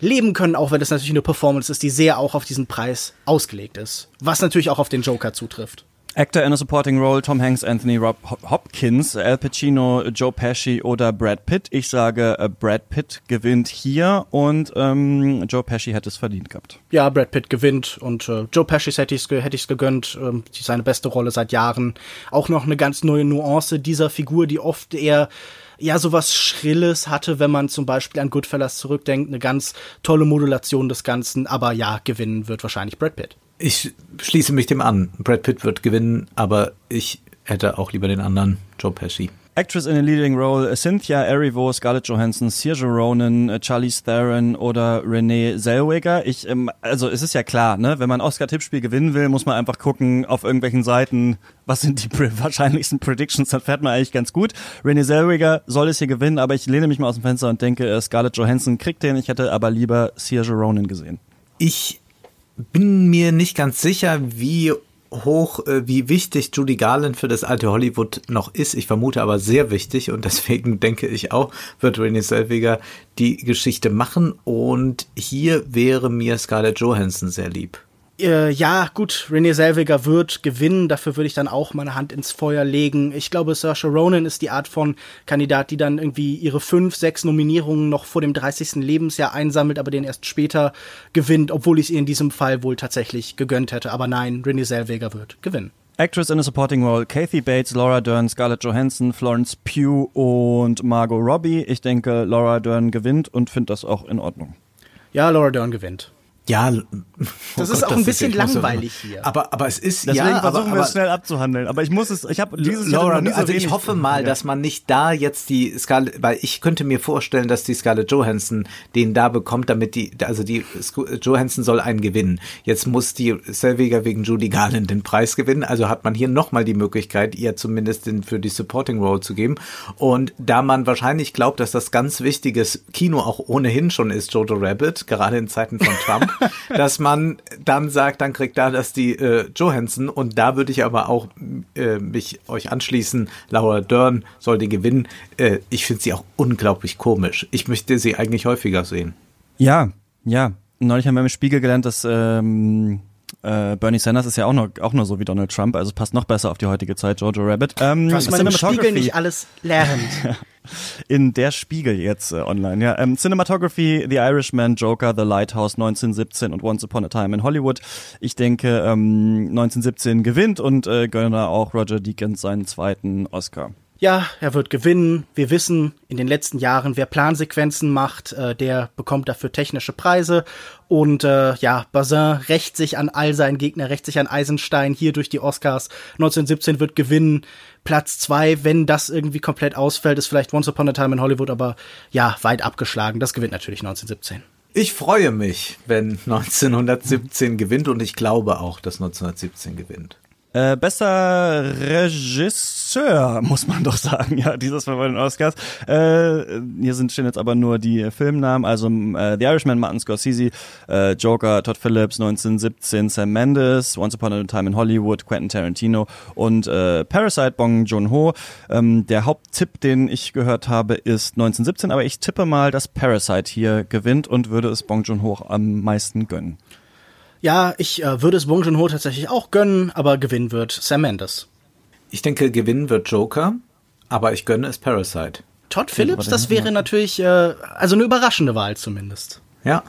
leben können, auch wenn das natürlich eine Performance ist, die sehr auch auf diesen Preis ausgelegt ist. Was natürlich auch auf den Joker zutrifft. Actor in a Supporting Role, Tom Hanks, Anthony Rob Hopkins, Al Pacino, Joe Pesci oder Brad Pitt. Ich sage, äh, Brad Pitt gewinnt hier und ähm, Joe Pesci hätte es verdient gehabt. Ja, Brad Pitt gewinnt und äh, Joe Pesci hätte ich es hätte gegönnt. Ähm, seine beste Rolle seit Jahren. Auch noch eine ganz neue Nuance dieser Figur, die oft eher ja sowas Schrilles hatte, wenn man zum Beispiel an Goodfellas zurückdenkt. Eine ganz tolle Modulation des Ganzen. Aber ja, gewinnen wird wahrscheinlich Brad Pitt. Ich schließe mich dem an. Brad Pitt wird gewinnen, aber ich hätte auch lieber den anderen, Joe Pesci. Actress in a leading role Cynthia Erivo, Scarlett Johansson, Saoirse Ronan, Charlize Theron oder Renee Zellweger. Ich, ähm, also es ist ja klar, ne, wenn man Oscar-Tippspiel gewinnen will, muss man einfach gucken auf irgendwelchen Seiten, was sind die wahrscheinlichsten Predictions, dann fährt man eigentlich ganz gut. Renee Zellweger soll es hier gewinnen, aber ich lehne mich mal aus dem Fenster und denke, äh, Scarlett Johansson kriegt den. Ich hätte aber lieber Saoirse Ronan gesehen. Ich bin mir nicht ganz sicher, wie hoch, äh, wie wichtig Judy Garland für das alte Hollywood noch ist. Ich vermute aber sehr wichtig und deswegen denke ich auch, wird Renée Zellweger die Geschichte machen und hier wäre mir Scarlett Johansson sehr lieb äh, ja, gut, Renee Selviger wird gewinnen. Dafür würde ich dann auch meine Hand ins Feuer legen. Ich glaube, Saoirse Ronan ist die Art von Kandidat, die dann irgendwie ihre fünf, sechs Nominierungen noch vor dem 30. Lebensjahr einsammelt, aber den erst später gewinnt, obwohl ich es ihr in diesem Fall wohl tatsächlich gegönnt hätte. Aber nein, Renee Selviger wird gewinnen. Actress in a Supporting Role, Kathy Bates, Laura Dern, Scarlett Johansson, Florence Pugh und Margot Robbie. Ich denke, Laura Dern gewinnt und finde das auch in Ordnung. Ja, Laura Dern gewinnt. Ja, das oh ist Gott, auch ein bisschen langweilig hier. Aber aber es ist Deswegen ja, versuchen aber, wir es schnell abzuhandeln. Aber ich muss es, ich habe dieses Laura, Jahr so also ich hoffe mal, ja. dass man nicht da jetzt die Scarlett, weil ich könnte mir vorstellen, dass die Scarlett Johansson den da bekommt, damit die, also die Johansson soll einen gewinnen. Jetzt muss die Selviger wegen Judy Garland den Preis gewinnen. Also hat man hier nochmal die Möglichkeit, ihr zumindest den für die Supporting Role zu geben. Und da man wahrscheinlich glaubt, dass das ganz wichtiges Kino auch ohnehin schon ist, Jojo Rabbit, gerade in Zeiten von Trump, dass man dann sagt, dann kriegt da das die äh, Johansson und da würde ich aber auch äh, mich euch anschließen. Laura Dern soll die gewinnen. Äh, ich finde sie auch unglaublich komisch. Ich möchte sie eigentlich häufiger sehen. Ja, ja. Neulich haben wir im Spiegel gelernt, dass ähm, äh, Bernie Sanders ist ja auch nur, auch nur so wie Donald Trump, also passt noch besser auf die heutige Zeit, Jojo Rabbit. Ähm, Was man im Spiegel nicht alles lernt. in der Spiegel jetzt äh, online. Ja, ähm, Cinematography, The Irishman, Joker, The Lighthouse 1917 und Once Upon a Time in Hollywood. Ich denke, ähm, 1917 gewinnt und äh, gönne auch Roger Deakins seinen zweiten Oscar. Ja, er wird gewinnen. Wir wissen in den letzten Jahren, wer Plansequenzen macht, äh, der bekommt dafür technische Preise. Und äh, ja, Bazin rächt sich an all seinen Gegner, rächt sich an Eisenstein hier durch die Oscars. 1917 wird gewinnen. Platz zwei, wenn das irgendwie komplett ausfällt, ist vielleicht Once Upon a Time in Hollywood, aber ja, weit abgeschlagen. Das gewinnt natürlich 1917. Ich freue mich, wenn 1917 gewinnt und ich glaube auch, dass 1917 gewinnt. Äh, bester Regisseur, muss man doch sagen, ja, dieses Mal bei den Oscars. Äh, hier sind stehen jetzt aber nur die Filmnamen, also äh, The Irishman, Martin Scorsese, äh, Joker, Todd Phillips, 1917, Sam Mendes, Once Upon a Time in Hollywood, Quentin Tarantino und äh, Parasite, Bong Joon-ho. Ähm, der Haupttipp, den ich gehört habe, ist 1917, aber ich tippe mal, dass Parasite hier gewinnt und würde es Bong Joon-ho am meisten gönnen. Ja, ich äh, würde es Bong Joon-ho tatsächlich auch gönnen, aber gewinnen wird Sam Mendes. Ich denke, gewinnen wird Joker, aber ich gönne es Parasite. Todd Phillips, das wäre natürlich, äh, also eine überraschende Wahl zumindest. Ja.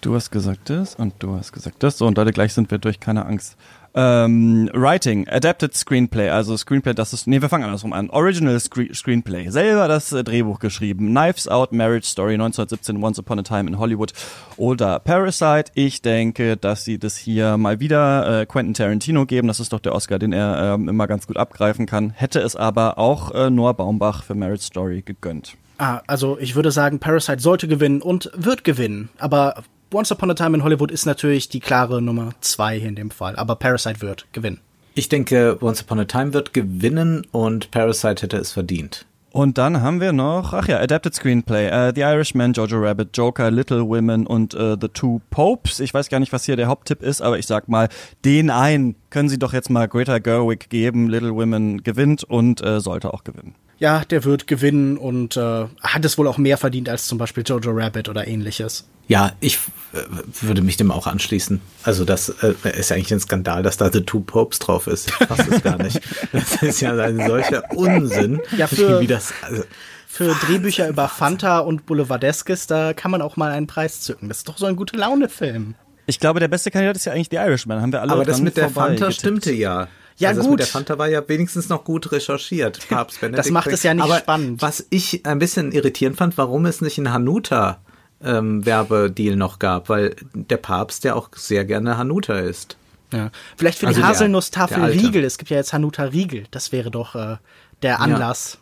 Du hast gesagt das und du hast gesagt das. So, und Leute, gleich sind wir durch, keine Angst. Ähm, Writing, Adapted Screenplay, also Screenplay, das ist, nee, wir fangen andersrum an. Original Screen Screenplay, selber das äh, Drehbuch geschrieben. Knives Out, Marriage Story, 1917, Once Upon a Time in Hollywood oder Parasite. Ich denke, dass sie das hier mal wieder äh, Quentin Tarantino geben. Das ist doch der Oscar, den er ähm, immer ganz gut abgreifen kann. Hätte es aber auch äh, Noah Baumbach für Marriage Story gegönnt. Ah, also ich würde sagen, Parasite sollte gewinnen und wird gewinnen. Aber Once Upon a Time in Hollywood ist natürlich die klare Nummer zwei hier in dem Fall. Aber Parasite wird gewinnen. Ich denke, Once Upon a Time wird gewinnen und Parasite hätte es verdient. Und dann haben wir noch, ach ja, Adapted Screenplay, uh, The Irishman, Jojo Rabbit, Joker, Little Women und uh, The Two Popes. Ich weiß gar nicht, was hier der Haupttipp ist, aber ich sag mal, den einen können Sie doch jetzt mal Greta Gerwig geben. Little Women gewinnt und uh, sollte auch gewinnen. Ja, der wird gewinnen und äh, hat es wohl auch mehr verdient als zum Beispiel Jojo Rabbit oder ähnliches. Ja, ich äh, würde mich dem auch anschließen. Also das äh, ist ja eigentlich ein Skandal, dass da The Two Popes drauf ist. Ich fasse es gar nicht. Das ist ja ein solcher Unsinn. Ja, für, wie das, also, für Drehbücher über Fanta und Boulevardeskes, da kann man auch mal einen Preis zücken. Das ist doch so ein gute Laune-Film. Ich glaube, der beste Kandidat ist ja eigentlich The Irishman. Haben wir alle aber das mit der Fanta getippt. stimmte ja. Ja, also Das gut. mit der Fanta war ja wenigstens noch gut recherchiert. Papst Benedikt. macht es ja nicht Aber spannend. Was ich ein bisschen irritierend fand, warum es nicht ein Hanuta ähm, Werbedeal noch gab, weil der Papst ja auch sehr gerne Hanuta ist. Ja. Vielleicht für Also die Haselnusstafel. Riegel. Es gibt ja jetzt Hanuta Riegel. Das wäre doch äh, der Anlass.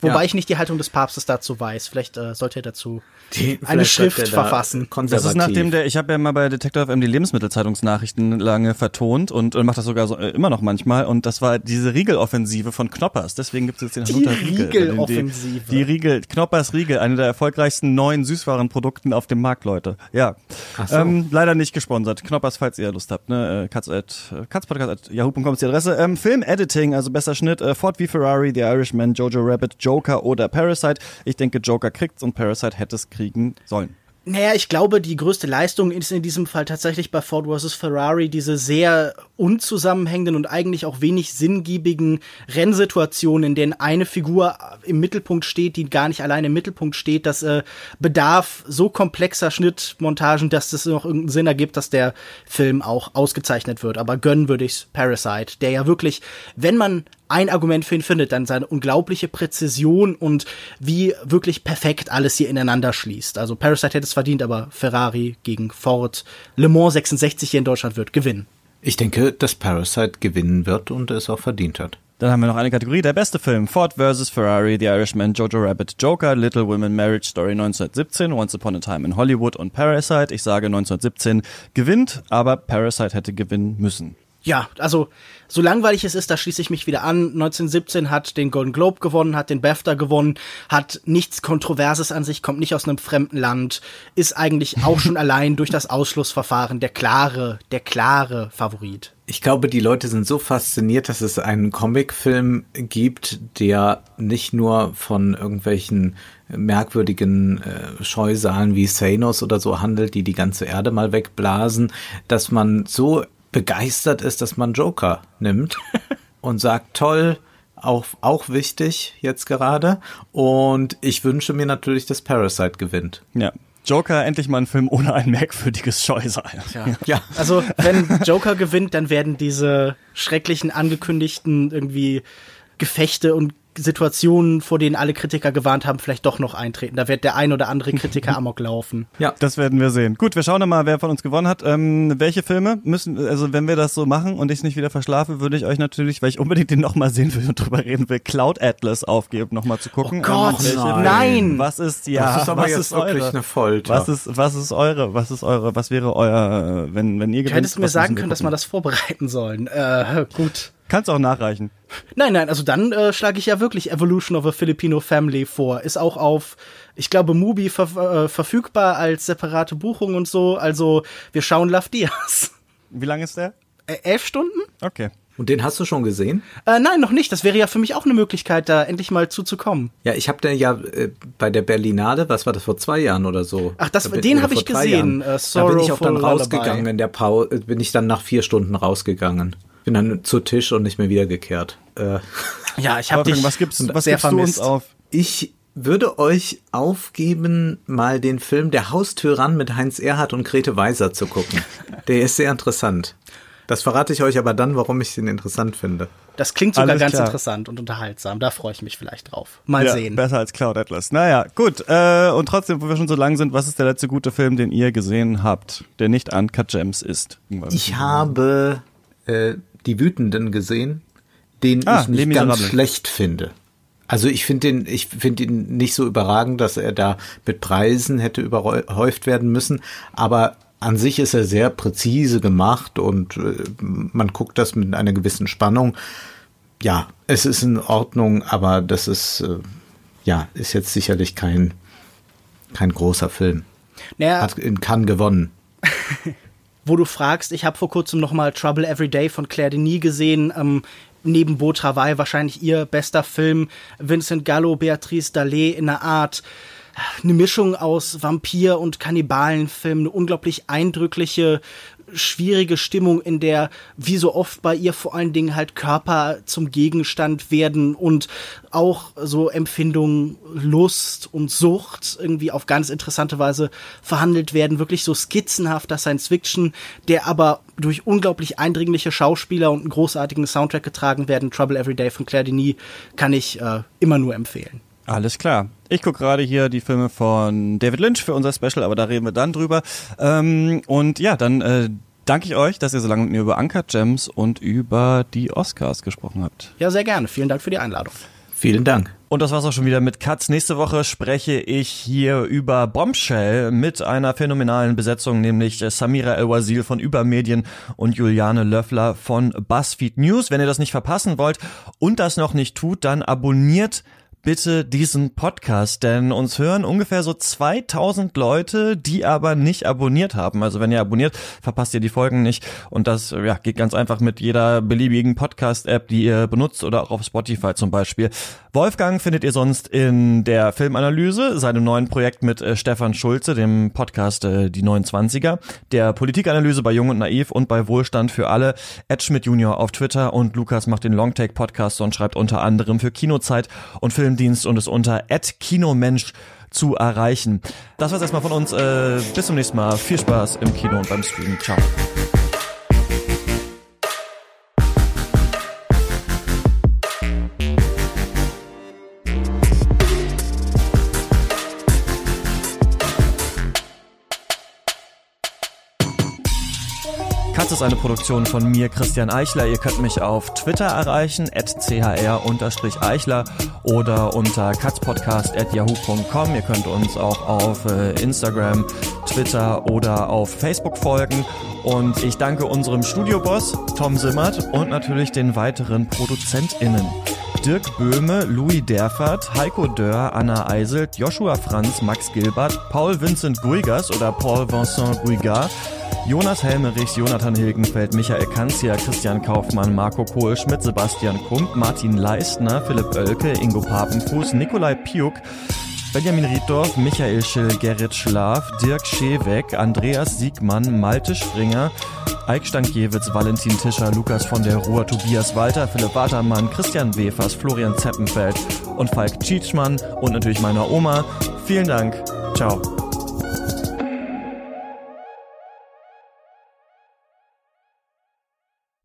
Wobei Ja. ich nicht die Haltung des Papstes dazu weiß. Vielleicht äh, sollte er dazu Die- eine Schrift er verfassen. Das Konservativ. ist nachdem der, ich habe ja mal bei Detective FM die Lebensmittelzeitungsnachrichten lange vertont und, und mache das sogar so, äh, immer noch manchmal. Und das war diese Riegeloffensive von Knoppers. Deswegen gibt es jetzt den Die Hanuta Riegel. Riegeloffensive. Die, die Riegel, Knoppers Riegel, eine der erfolgreichsten neuen Süßwarenprodukten auf dem Markt, Leute. Ja. So. Ähm, leider nicht gesponsert. Knoppers, falls ihr Lust habt. Ne? Äh, Katz at, äh, Katzpodcast at yahoo.com ist die Adresse. Ähm, Film-Editing, also besser Schnitt. Äh, Ford wie Ferrari, The Irishman, Jojo Rabbit, Joker oder Parasite. Ich denke, Joker kriegt's und Parasite hätte es kriegen sollen. Naja, ich glaube, die größte Leistung ist in diesem Fall tatsächlich bei Ford vs. Ferrari diese sehr unzusammenhängenden und eigentlich auch wenig sinngiebigen Rennsituationen, in denen eine Figur im Mittelpunkt steht, die gar nicht alleine im Mittelpunkt steht. Das äh, bedarf so komplexer Schnittmontagen, dass das noch irgendeinen Sinn ergibt, dass der Film auch ausgezeichnet wird. Aber gönnen würde ich's Parasite, der ja wirklich, wenn man ein Argument für ihn findet, dann seine unglaubliche Präzision und wie wirklich perfekt alles hier ineinander schließt. Also Parasite hätte es verdient, aber Ferrari gegen Ford, Le Mans 66 hier in Deutschland wird gewinnen. Ich denke, dass Parasite gewinnen wird und es auch verdient hat. Dann haben wir noch eine Kategorie, der beste Film. Ford vs. Ferrari, The Irishman, Jojo Rabbit, Joker, Little Women, Marriage Story 1917, Once Upon a Time in Hollywood und Parasite. Ich sage 1917 gewinnt, aber Parasite hätte gewinnen müssen. Ja, also so langweilig es ist, da schließe ich mich wieder an. 1917 hat den Golden Globe gewonnen, hat den BAFTA gewonnen, hat nichts Kontroverses an sich, kommt nicht aus einem fremden Land, ist eigentlich auch schon allein durch das Ausschlussverfahren der klare, der klare Favorit. Ich glaube, die Leute sind so fasziniert, dass es einen Comicfilm gibt, der nicht nur von irgendwelchen merkwürdigen äh, Scheusalen wie Thanos oder so handelt, die die ganze Erde mal wegblasen, dass man so begeistert ist, dass man Joker nimmt und sagt, toll, auch, auch wichtig jetzt gerade. Und ich wünsche mir natürlich, dass Parasite gewinnt. Ja. Joker, endlich mal ein Film ohne ein merkwürdiges Scheusal. Ja. Also, wenn Joker gewinnt, dann werden diese schrecklichen angekündigten irgendwie Gefechte und Situationen, vor denen alle Kritiker gewarnt haben, vielleicht doch noch eintreten. Da wird der ein oder andere Kritiker amok laufen. Ja. Das werden wir sehen. Gut, wir schauen mal, wer von uns gewonnen hat. Ähm, welche Filme müssen, also wenn wir das so machen und ich nicht wieder verschlafe, würde ich euch natürlich, weil ich unbedingt den nochmal sehen will und drüber reden will, Cloud Atlas aufgeben, nochmal zu gucken. Oh Gott, Ähm, nein. Was ist, ja, Das ist aber was jetzt ist wirklich eure? eine Folter. Was ist, was ist eure, was ist eure, was wäre euer, wenn, wenn ihr Du gewinnt? hättest mir sagen können, dass wir das vorbereiten sollen. Äh, gut. Kannst auch nachreichen. Nein, nein, also dann äh, schlage ich ja wirklich Evolution of a Filipino Family vor. Ist auch auf, ich glaube, Mubi ver äh, verfügbar als separate Buchung und so. Also wir schauen Love Diaz. Wie lang ist der? Äh, elf Stunden? Okay. Und den hast du schon gesehen? Äh, nein, noch nicht. Das wäre ja für mich auch eine Möglichkeit, da endlich mal zuzukommen. Ja, ich habe den ja äh, bei der Berlinale, was war das vor zwei Jahren oder so? Ach, das- Da den oder hab vor ich gesehen, Jahren. äh, da bin ich auch dann rausgegangen in der Pause, bin ich dann nach vier Stunden rausgegangen. Bin dann zu Tisch und nicht mehr wiedergekehrt. Äh. Ja, ich habe dich was gibst, was sehr gibst du vermisst. uns auf? Ich würde euch aufgeben, mal den Film Der Haustyrann mit Heinz Erhardt und Grete Weiser zu gucken. Der ist sehr interessant. Das verrate ich euch aber dann, warum ich den interessant finde. Das klingt sogar Alles ganz klar. interessant und unterhaltsam. Da freue ich mich vielleicht drauf. Mal ja, sehen. Besser als Cloud Atlas. Naja, gut. Äh, und trotzdem, wo wir schon so lang sind, was ist der letzte gute Film, den ihr gesehen habt, der nicht Uncut Gems ist? Ich habe äh, Die Wütenden gesehen, den Ah, ich nicht Les ganz schlecht finde. Also ich finde den, ich finde ihn nicht so überragend, dass er da mit Preisen hätte überhäuft werden müssen, aber an sich ist er sehr präzise gemacht und äh, man guckt das mit einer gewissen Spannung. Ja, es ist in Ordnung, aber das ist äh, ja ist jetzt sicherlich kein kein großer Film. Naja, Hat in Cannes gewonnen. wo du fragst, ich habe vor kurzem noch mal Trouble Every Day von Claire Denis gesehen. Ähm, neben Beau Travail wahrscheinlich ihr bester Film. Vincent Gallo, Beatrice Dallet in einer Art eine Mischung aus Vampir- und Kannibalenfilm, eine unglaublich eindrückliche, schwierige Stimmung, in der, wie so oft bei ihr, vor allen Dingen halt Körper zum Gegenstand werden und auch so Empfindungen, Lust und Sucht irgendwie auf ganz interessante Weise verhandelt werden. Wirklich so skizzenhafter Science Fiction, der aber durch unglaublich eindringliche Schauspieler und einen großartigen Soundtrack getragen werden. Trouble Every Day von Claire Denis kann ich äh, immer nur empfehlen. Alles klar. Ich gucke gerade hier die Filme von David Lynch für unser Special, aber da reden wir dann drüber. Ähm, und ja, dann äh, danke ich euch, dass ihr so lange mit mir über Uncut Gems und über die Oscars gesprochen habt. Ja, sehr gerne. Vielen Dank für die Einladung. Vielen Dank. Und das war's auch schon wieder mit Cuts. Nächste Woche spreche ich hier über Bombshell mit einer phänomenalen Besetzung, nämlich Samira El-Wazil von Übermedien und Juliane Löffler von BuzzFeed News. Wenn ihr das nicht verpassen wollt und das noch nicht tut, dann abonniert bitte diesen Podcast, denn uns hören ungefähr so 2000 Leute, die aber nicht abonniert haben. Also wenn ihr abonniert, verpasst ihr die Folgen nicht und das ja, geht ganz einfach mit jeder beliebigen Podcast-App, die ihr benutzt oder auch auf Spotify zum Beispiel. Wolfgang findet ihr sonst in der Filmanalyse, seinem neuen Projekt mit äh, Stefan Schulze, dem Podcast äh, Die 29er, der Politikanalyse bei Jung und Naiv und bei Wohlstand für alle, Ed Schmidt Junior auf Twitter und Lukas macht den Longtake Podcast und schreibt unter anderem für Kinozeit und Filmdienst und ist unter @kinomensch zu erreichen. Das war's erstmal von uns. Äh, bis zum nächsten Mal. Viel Spaß im Kino und beim Streaming. Ciao. Katz ist eine Produktion von mir, Christian Eichler. Ihr könnt mich auf Twitter erreichen, at chr-eichler oder unter katzpodcast.yahoo.com. Ihr könnt uns auch auf äh, Instagram, Twitter oder auf Facebook folgen. Und ich danke unserem Studioboss Tom Simmert und natürlich den weiteren ProduzentInnen. Dirk Böhme, Louis Derfert, Heiko Dörr, Anna Eiselt, Joshua Franz, Max Gilbert, Paul Vincent Guigas oder Paul Vincent Guigat, Jonas Helmerich, Jonathan Hilgenfeld, Michael Kanzia, Christian Kaufmann, Marco Kohlschmidt, Sebastian Kump, Martin Leistner, Philipp Oelke, Ingo Papenfuß, Nikolai Piuk, Benjamin Rieddorf, Michael Schill, Gerrit Schlaf, Dirk Scheweck, Andreas Siegmann, Malte Springer, Eik Stankiewicz, Valentin Tischer, Lukas von der Ruhr, Tobias Walter, Philipp Watermann, Christian Wefers, Florian Zeppenfeld und Falk Tschitschmann und natürlich meiner Oma. Vielen Dank. Ciao.